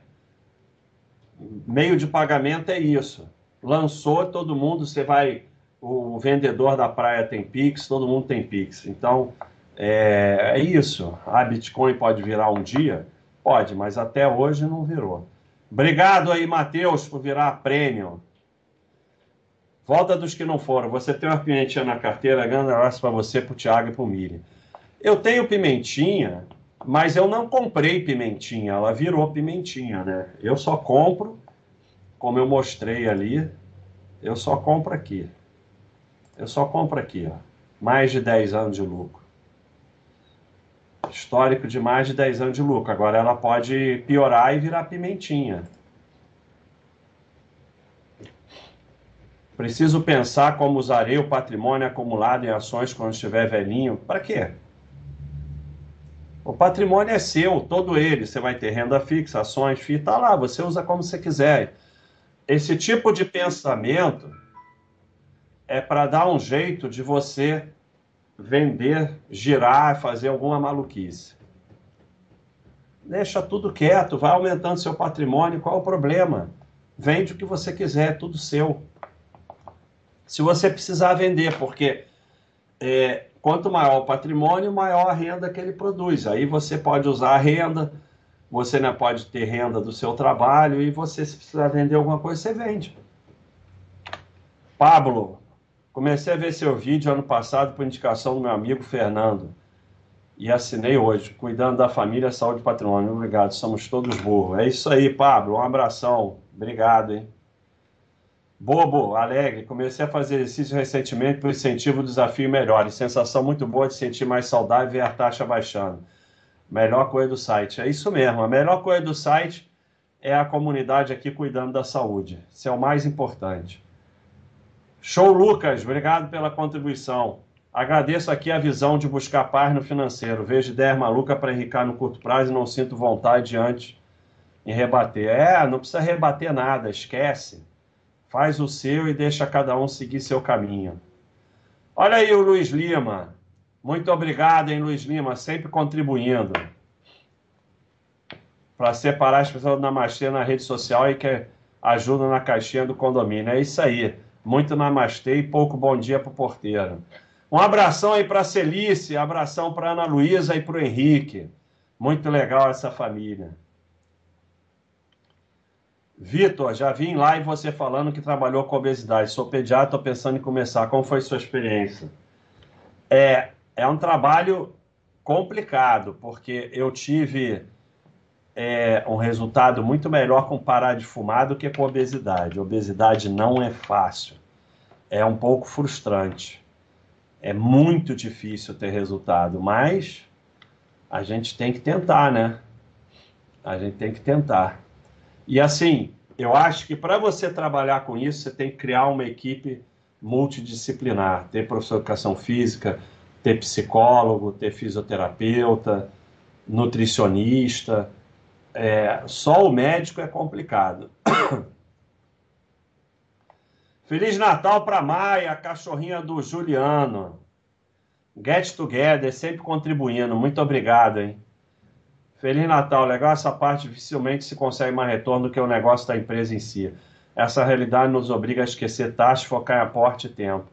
Meio de pagamento é isso. Lançou, todo mundo, você vai. O vendedor da praia tem Pix, todo mundo tem Pix. Então, é, é isso. A Bitcoin pode virar um dia? Pode, mas até hoje não virou. Obrigado aí, Matheus, por virar prêmio. Volta dos que não foram. Você tem uma pimentinha na carteira, grande abraço para você, para o Thiago e para o Miri. Eu tenho pimentinha, mas eu não comprei pimentinha, ela virou pimentinha, né? Eu só compro, como eu mostrei ali, eu só compro aqui. Eu só compro aqui, ó. Mais de 10 anos de lucro. Histórico de mais de 10 anos de lucro. Agora ela pode piorar e virar pimentinha. Preciso pensar como usarei o patrimônio acumulado em ações quando estiver velhinho. Para quê? O patrimônio é seu, todo ele. Você vai ter renda fixa, ações, FII, está lá. Você usa como você quiser. Esse tipo de pensamento é para dar um jeito de você vender, girar, fazer alguma maluquice. Deixa tudo quieto, vai aumentando seu patrimônio. Qual o problema? Vende o que você quiser, é tudo seu se você precisar vender, porque é, quanto maior o patrimônio, maior a renda que ele produz. Aí você pode usar a renda, você né, pode ter renda do seu trabalho e você, se precisar vender alguma coisa, você vende. Pablo, comecei a ver seu vídeo ano passado por indicação do meu amigo Fernando e assinei hoje, cuidando da família, saúde e patrimônio. Obrigado, somos todos burros. É isso aí, Pablo, um abração. Obrigado, hein? Bobo, alegre, comecei a fazer exercício recentemente por incentivo, desafio melhor. Sensação muito boa de sentir mais saudável e ver a taxa baixando. Melhor coisa do site. É isso mesmo. A melhor coisa do site é a comunidade aqui cuidando da saúde. Isso é o mais importante. Show, Lucas. Obrigado pela contribuição. Agradeço aqui a visão de buscar paz no financeiro. Vejo ideia maluca para enricar no curto prazo e não sinto vontade antes em rebater. É, não precisa rebater nada, esquece. Faz o seu e deixa cada um seguir seu caminho. Olha aí o Luiz Lima. Muito obrigado, hein, Luiz Lima, sempre contribuindo para separar as pessoas do Namastê na rede social e que ajuda na caixinha do condomínio. É isso aí. Muito Namastê e pouco bom dia para o porteiro. Um abração aí para a Celice, abração para Ana Luísa e para o Henrique. Muito legal essa família. Vitor, já vi em live você falando que trabalhou com obesidade. Sou pediatra, estou pensando em começar. Como foi sua experiência? É, é um trabalho complicado, porque eu tive é, um resultado muito melhor com parar de fumar do que com obesidade. Obesidade não é fácil, é um pouco frustrante. É muito difícil ter resultado, mas a gente tem que tentar, né? A gente tem que tentar. E assim, eu acho que para você trabalhar com isso, você tem que criar uma equipe multidisciplinar, ter professor de educação física, ter psicólogo, ter fisioterapeuta, nutricionista. É, só o médico é complicado. Feliz Natal para Maia, cachorrinha do Juliano. Get Together, sempre contribuindo. Muito obrigado, hein? Feliz Natal. Legal essa parte, dificilmente se consegue mais retorno do que o negócio da empresa em si. Essa realidade nos obriga a esquecer taxas, focar em aporte e tempo.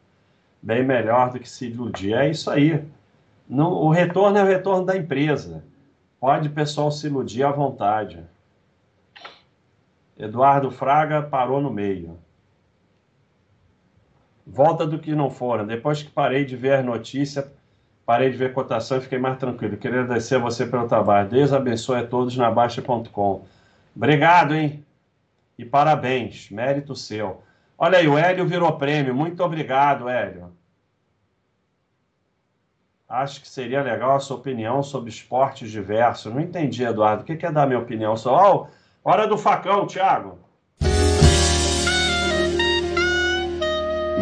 Bem melhor do que se iludir. É isso aí. O retorno é o retorno da empresa. Pode o pessoal se iludir à vontade. Eduardo Fraga parou no meio. Volta do que não foram. Depois que parei de ver notícia, parei de ver cotação e fiquei mais tranquilo. Queria agradecer a você pelo trabalho. Deus abençoe a todos na Baixa.com. Obrigado, hein? E parabéns. Mérito seu. Olha aí, o Hélio virou prêmio. Muito obrigado, Hélio. Acho que seria legal a sua opinião sobre esportes diversos. Não entendi, Eduardo. O que é dar minha opinião? Só, oh, hora do facão, Thiago.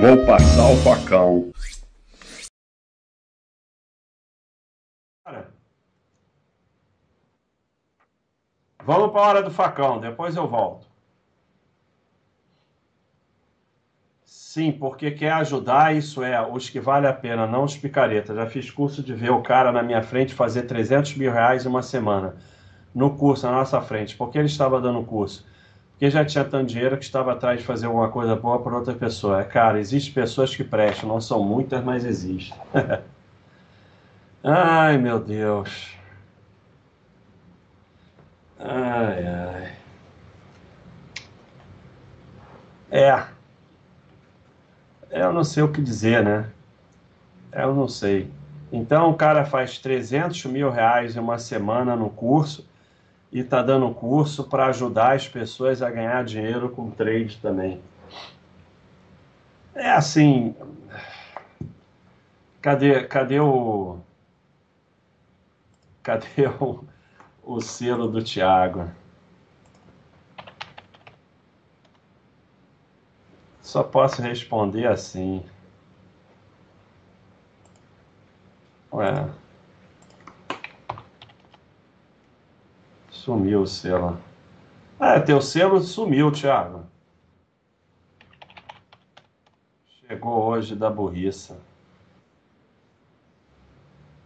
Vou passar o facão. Vamos para a hora do facão, depois eu volto. Sim, porque quer ajudar, isso é, os que vale a pena, não os picaretas. Já fiz curso de ver o cara na minha frente fazer 300 mil reais em uma semana. No curso, na nossa frente. Por que ele estava dando curso? Porque já tinha tanto dinheiro que estava atrás de fazer alguma coisa boa para outra pessoa. É, cara, existem pessoas que prestam, não são muitas, mas existem. ai, meu Deus. Ai, ai. É. Eu não sei o que dizer, né? Eu não sei. Então o cara faz 300 mil reais em uma semana no curso e tá dando curso para ajudar as pessoas a ganhar dinheiro com trade também. É assim. Cadê, cadê o. Cadê o, o selo do Tiago? Só posso responder assim. Ué. Sumiu o selo. É, teu selo sumiu, Thiago. Chegou hoje da burriça.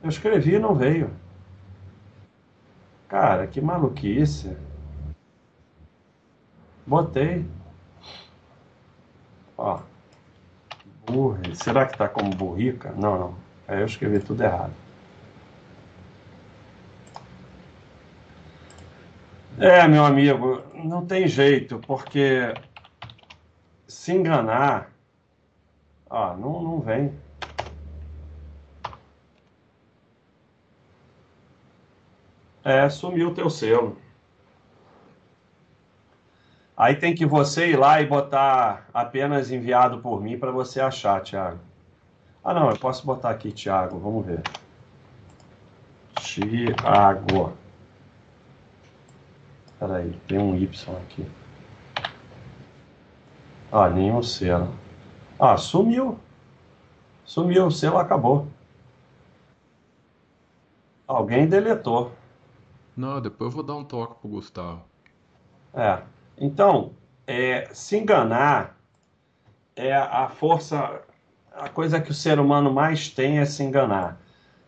Eu escrevi e não veio. Cara, que maluquice. Botei. Ó. Burri. Será que tá como burrica? Não, não. É, eu escrevi tudo errado. É, meu amigo, não tem jeito, porque se enganar, ó, não, não vem. É, sumiu o teu selo. Aí tem que você ir lá e botar apenas enviado por mim para você achar, Thiago. Ah, não, eu posso botar aqui, Thiago, vamos ver. Thiago. Peraí, tem um Y aqui. Ah, nenhum selo. Ah, sumiu. Sumiu, o selo acabou. Alguém deletou. Não, depois eu vou dar um toque pro Gustavo. É. Então, é, se enganar é a força, a coisa que o ser humano mais tem é se enganar.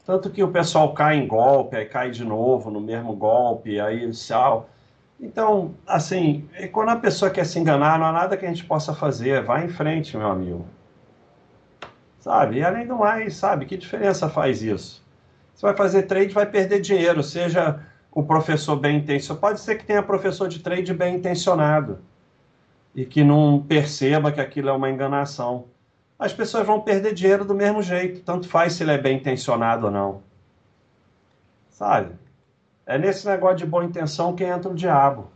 Tanto que o pessoal cai em golpe, aí cai de novo no mesmo golpe, aí sal. Então, assim, quando a pessoa quer se enganar, não há nada que a gente possa fazer. Vai em frente, meu amigo. Sabe? E além do mais, sabe, que diferença faz isso? Você vai fazer trade, vai perder dinheiro, seja o professor bem intencionado. Pode ser que tenha professor de trade bem intencionado. e que não perceba que aquilo é uma enganação. As pessoas vão perder dinheiro do mesmo jeito, tanto faz se ele é bem intencionado ou não. Sabe? É nesse negócio de boa intenção que entra o diabo.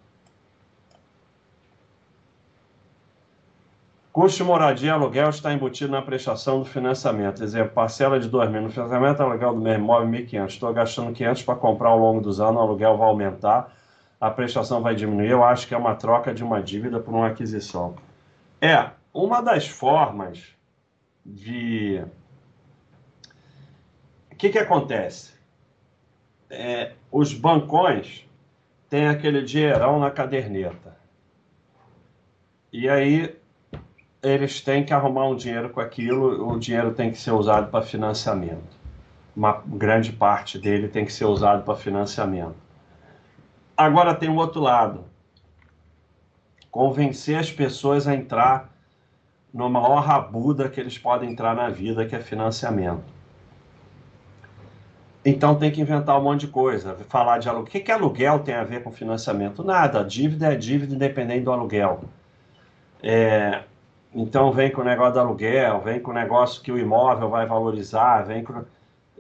Custo de moradia e aluguel está embutido na prestação do financiamento. Exemplo, parcela de 2 mil no financiamento, aluguel do meu imóvel 1.500. Estou gastando 500 para comprar ao longo dos anos, o aluguel vai aumentar, a prestação vai diminuir. Eu acho que é uma troca de uma dívida por uma aquisição. É, uma das formas de... O que, que acontece? É, os bancões têm aquele dinheirão na caderneta. E aí eles têm que arrumar um dinheiro com aquilo, o dinheiro tem que ser usado para financiamento. Uma grande parte dele tem que ser usado para financiamento. Agora tem o outro lado. Convencer as pessoas a entrar no maior rabuda que eles podem entrar na vida, que é financiamento. Então tem que inventar um monte de coisa. Falar de aluguel. O que, que aluguel tem a ver com financiamento? Nada. Dívida é dívida independente do aluguel. É, então vem com o negócio do aluguel, vem com o negócio que o imóvel vai valorizar, vem com...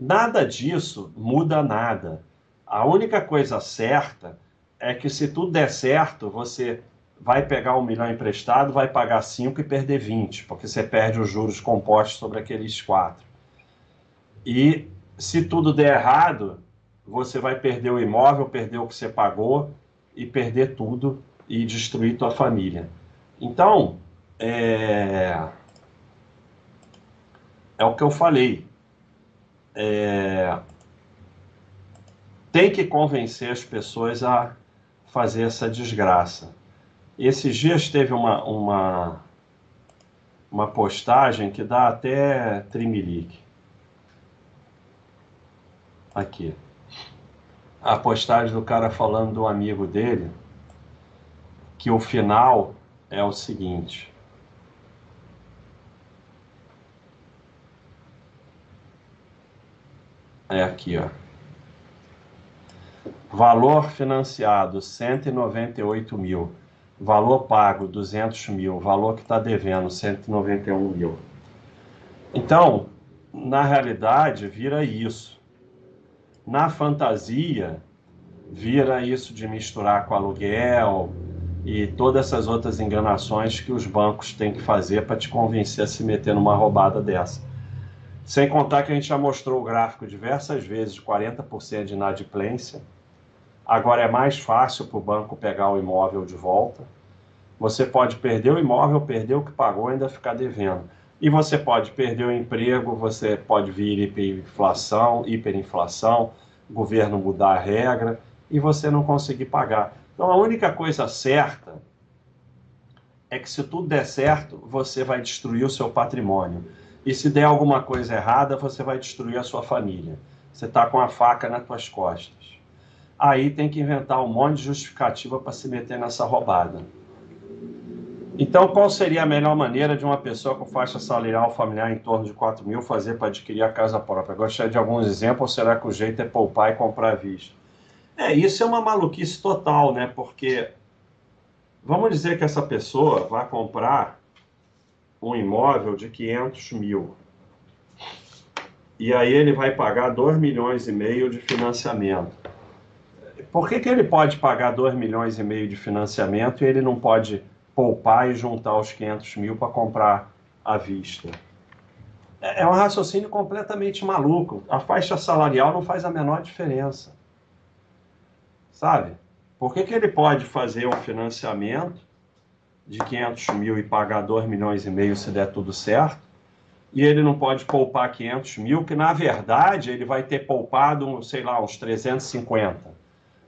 Nada disso muda nada. A única coisa certa é que se tudo der certo, você vai pegar um milhão emprestado, vai pagar cinco e perder 20, porque você perde os juros compostos sobre aqueles quatro. E se tudo der errado, você vai perder o imóvel, perder o que você pagou e perder tudo e destruir tua família. Então, é, é o que eu falei. É, tem que convencer as pessoas a fazer essa desgraça. Esses dias teve uma, uma, uma postagem que dá até trimelique. Aqui. A postagem do cara falando do amigo dele, que o final é o seguinte. É aqui, ó. Valor financiado, 198 mil. Valor pago, 200 mil. Valor que está devendo, 191 mil. Então, na realidade, vira isso. Na fantasia, vira isso de misturar com aluguel e todas essas outras enganações que os bancos têm que fazer para te convencer a se meter numa roubada dessa. Sem contar que a gente já mostrou o gráfico diversas vezes de 40% de inadimplência. Agora é mais fácil para o banco pegar o imóvel de volta. Você pode perder o imóvel, perder o que pagou e ainda ficar devendo. E você pode perder o emprego, você pode vir hiperinflação, hiperinflação, governo mudar a regra e você não conseguir pagar. Então a única coisa certa é que se tudo der certo, você vai destruir o seu patrimônio. E se der alguma coisa errada, você vai destruir a sua família. Você está com a faca nas tuas costas. Aí tem que inventar um monte de justificativa para se meter nessa roubada. Então, qual seria a melhor maneira de uma pessoa com faixa salarial familiar em torno de 4 mil fazer para adquirir a casa própria? Gostaria de alguns exemplos será que o jeito é poupar e comprar à vista? É, isso é uma maluquice total, né? Porque vamos dizer que essa pessoa vai comprar um imóvel de 500 mil. E aí ele vai pagar 2 milhões e meio de financiamento. Por que, que ele pode pagar 2 milhões e meio de financiamento e ele não pode poupar e juntar os 500 mil para comprar à vista? É, é um raciocínio completamente maluco. A faixa salarial não faz a menor diferença. Sabe? Por que, que ele pode fazer um financiamento de 500 mil e pagar 2 milhões e meio se der tudo certo, e ele não pode poupar 500 mil, que na verdade ele vai ter poupado, sei lá, uns 350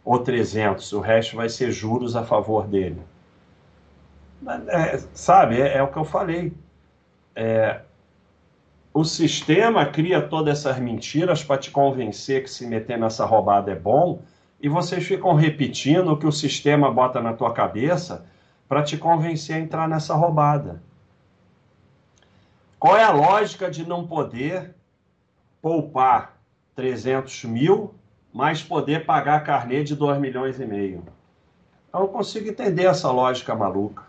ou 300, o resto vai ser juros a favor dele. É, sabe, é, é, o que eu falei. É, o sistema cria todas essas mentiras para te convencer que se meter nessa roubada é bom, e vocês ficam repetindo o que o sistema bota na tua cabeça para te convencer a entrar nessa roubada. Qual é a lógica de não poder poupar 300 mil, mas poder pagar carnê de 2 milhões e meio? Eu não consigo entender essa lógica maluca.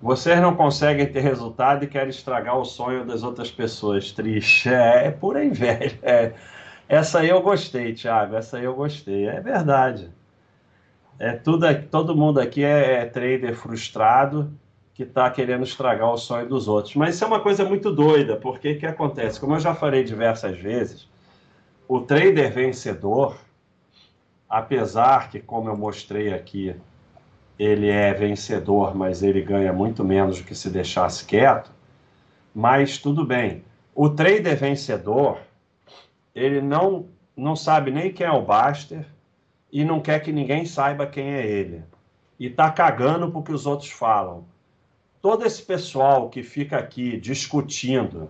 Vocês não conseguem ter resultado e querem estragar o sonho das outras pessoas. Triste. É, é pura inveja. É, essa aí eu gostei, Thiago. Essa aí eu gostei. É verdade. É tudo, todo mundo aqui é, é trader frustrado que está querendo estragar o sonho dos outros. Mas isso é uma coisa muito doida, porque o que acontece? Como eu já falei diversas vezes, o trader vencedor, apesar que, como eu mostrei aqui, ele é vencedor, mas ele ganha muito menos do que se deixasse quieto, mas tudo bem. O trader vencedor, ele não, não sabe nem quem é o Baster e não quer que ninguém saiba quem é ele. E tá cagando porque os outros falam todo esse pessoal que fica aqui discutindo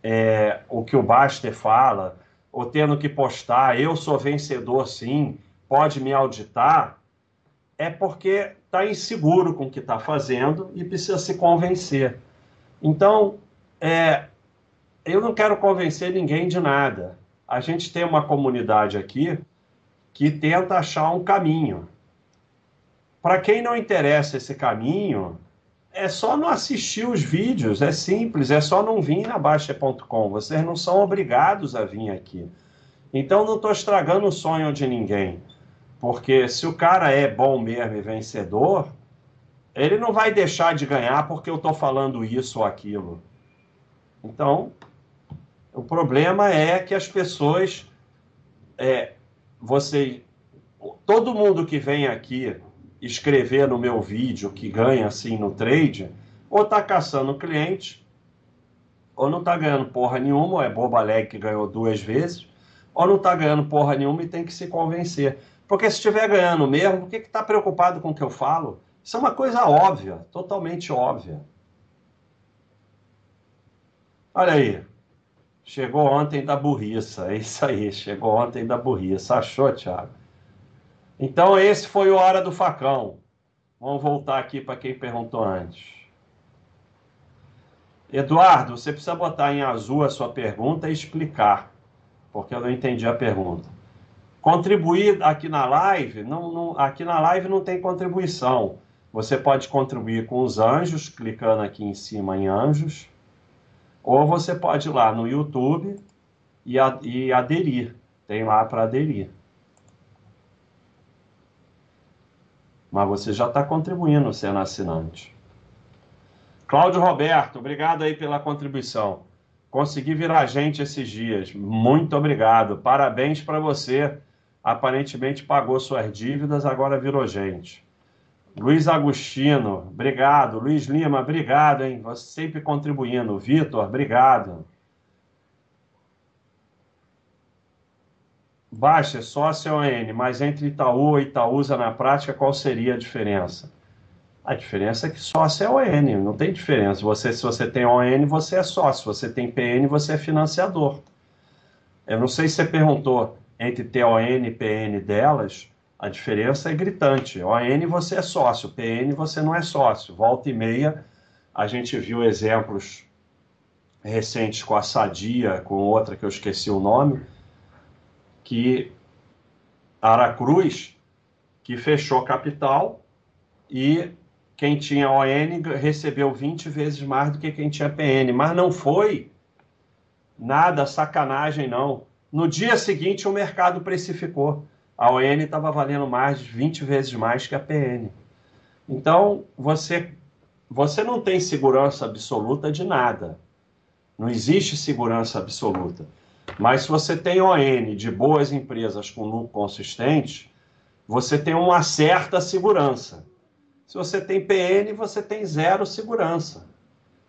é, o que o Baster fala, ou tendo que postar, eu sou vencedor sim, pode me auditar, é porque está inseguro com o que está fazendo e precisa se convencer. Então, é, eu não quero convencer ninguém de nada. A gente tem uma comunidade aqui que tenta achar um caminho. Para quem não interessa esse caminho, é só não assistir os vídeos, é simples, é só não vir na Baixa.com. Vocês não são obrigados a vir aqui. Então não estou estragando o sonho de ninguém. Porque se o cara é bom mesmo e vencedor, ele não vai deixar de ganhar porque eu estou falando isso ou aquilo. Então, o problema é que as pessoas. É, você, todo mundo que vem aqui escrever no meu vídeo que ganha assim no trade, ou tá caçando cliente, ou não tá ganhando porra nenhuma, ou é boba alegre que ganhou duas vezes, ou não tá ganhando porra nenhuma e tem que se convencer. Porque se estiver ganhando mesmo, por que que tá preocupado com o que eu falo? Isso é uma coisa óbvia, totalmente óbvia. Olha aí. Chegou ontem da burriça. É isso aí. Chegou ontem da burriça. Achou, Thiago? Então, esse foi o Hora do Facão. Vamos voltar aqui para quem perguntou antes. Eduardo, você precisa botar em azul a sua pergunta e explicar, porque eu não entendi a pergunta. Contribuir aqui na live, não, não, aqui na live não tem contribuição. Você pode contribuir com os anjos, clicando aqui em cima em anjos, ou você pode ir lá no YouTube e, e aderir. Tem lá para aderir. mas você já está contribuindo sendo assinante. Cláudio Roberto, obrigado aí pela contribuição. Consegui virar gente esses dias. Muito obrigado. Parabéns para você. Aparentemente pagou suas dívidas, agora virou gente. Luiz Agostino, obrigado. Luiz Lima, obrigado, hein? Você sempre contribuindo. Vitor, obrigado. Baixa, sócio ON, mas entre Itaú e Itaúsa na prática, qual seria a diferença? A diferença é que sócio é ON, não tem diferença. Você, se você tem ON, você é sócio. Se você tem PN, você é financiador. Eu não sei se você perguntou entre TON e PN delas, a diferença é gritante. ON você é sócio, PN você não é sócio. Volta e meia, a gente viu exemplos recentes com a Sadia, com outra que eu esqueci o nome, que Aracruz, que fechou capital e quem tinha ON recebeu 20 vezes mais do que quem tinha PN, mas não foi nada sacanagem não. No dia seguinte o mercado precificou. A ON estava valendo mais de 20 vezes mais que a PN. Então, você você não tem segurança absoluta de nada. Não existe segurança absoluta. Mas se você tem ON de boas empresas com lucro consistente, você tem uma certa segurança. Se você tem PN, você tem zero segurança.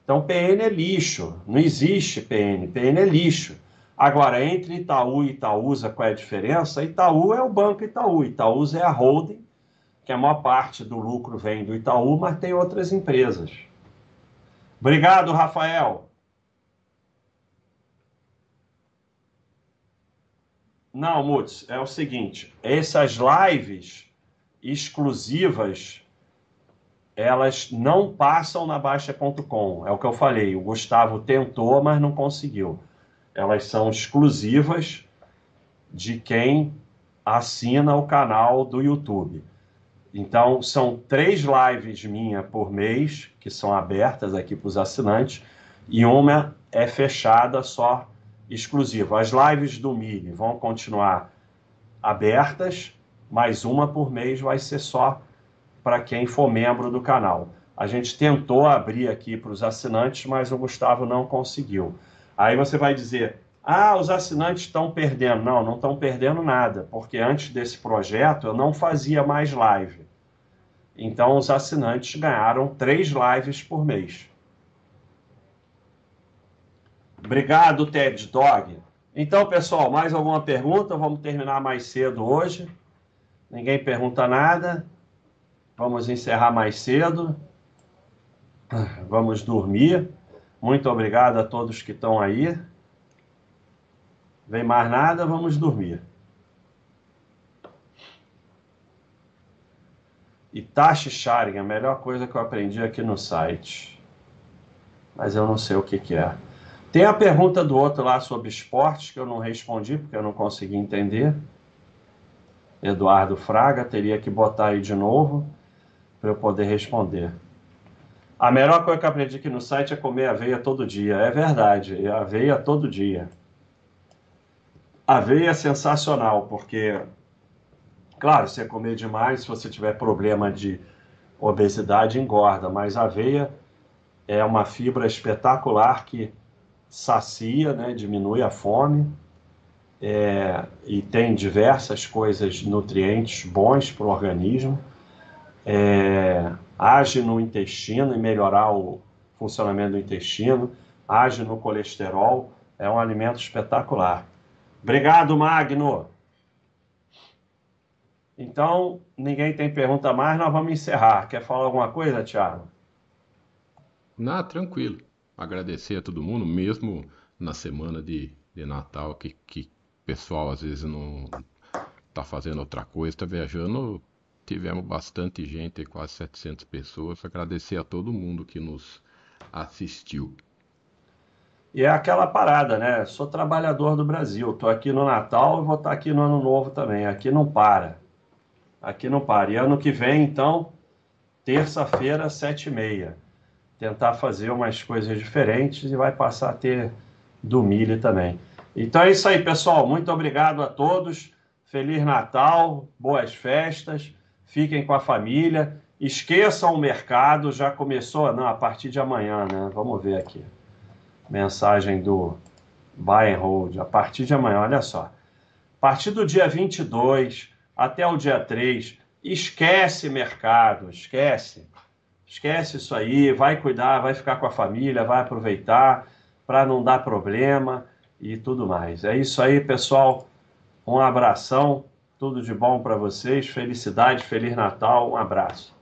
Então, PN é lixo. Não existe PN. PN é lixo. Agora, entre Itaú e Itaúsa, qual é a diferença? Itaú é o banco Itaú. Itaúsa é a holding, que a maior parte do lucro vem do Itaú, mas tem outras empresas. Obrigado, Rafael. Não, Mutz, é o seguinte: essas lives exclusivas elas não passam na Baixa.com. É o que eu falei. O Gustavo tentou, mas não conseguiu. Elas são exclusivas de quem assina o canal do YouTube. Então, são três lives minha por mês, que são abertas aqui para os assinantes, e uma é fechada só exclusiva. As lives do Mili vão continuar abertas, mas uma por mês vai ser só para quem for membro do canal. A gente tentou abrir aqui para os assinantes, mas o Gustavo não conseguiu. Aí você vai dizer: ah, os assinantes estão perdendo. Não, não estão perdendo nada, porque antes desse projeto eu não fazia mais live. Então os assinantes ganharam três lives por mês. Obrigado, Ted Dog. Então, pessoal, mais alguma pergunta? Vamos terminar mais cedo hoje. Ninguém pergunta nada. Vamos encerrar mais cedo. Vamos dormir. Muito obrigado a todos que estão aí. Vem mais nada, vamos dormir. Itachi Sharing, a melhor coisa que eu aprendi aqui no site. Mas eu não sei o que, que é. Tem a pergunta do outro lá sobre esportes, que eu não respondi, porque eu não consegui entender. Eduardo Fraga, teria que botar aí de novo para eu poder responder. A melhor coisa que eu aprendi aqui no site é comer aveia todo dia. É verdade, aveia todo dia. Aveia é sensacional, porque, claro, se comer demais, se você tiver problema de obesidade, engorda, mas aveia é uma fibra espetacular que sacia, né, diminui a fome é, e tem diversas coisas, nutrientes bons para o organismo. É, age no intestino e melhorar o funcionamento do intestino, age no colesterol, é um alimento espetacular. Obrigado, Magno. Então, ninguém tem pergunta mais, nós vamos encerrar. Quer falar alguma coisa, Thiago? Não, tranquilo. Agradecer a todo mundo, mesmo na semana de, de Natal, que, que pessoal às vezes não está fazendo outra coisa, está viajando. Tivemos bastante gente, quase 700 pessoas. Agradecer a todo mundo que nos assistiu. E é aquela parada, né? Sou trabalhador do Brasil, estou aqui no Natal e vou estar tá aqui no Ano Novo também. Aqui não para. Aqui não para. E ano que vem, então, terça-feira, sete e meia. Tentar fazer umas coisas diferentes e vai passar a ter do milho também. Então é isso aí, pessoal. Muito obrigado a todos. Feliz Natal, boas festas. Fiquem com a família. Esqueçam o mercado, já começou, não, a partir de amanhã, né? Vamos ver aqui mensagem do buy and hold a partir de amanhã, olha só. A partir do dia 22 até o dia 3, esquece mercado, esquece. Esquece isso aí, vai cuidar, vai ficar com a família, vai aproveitar para não dar problema e tudo mais. É isso aí, pessoal. Um abração, tudo de bom para vocês, felicidade, feliz Natal, um abraço.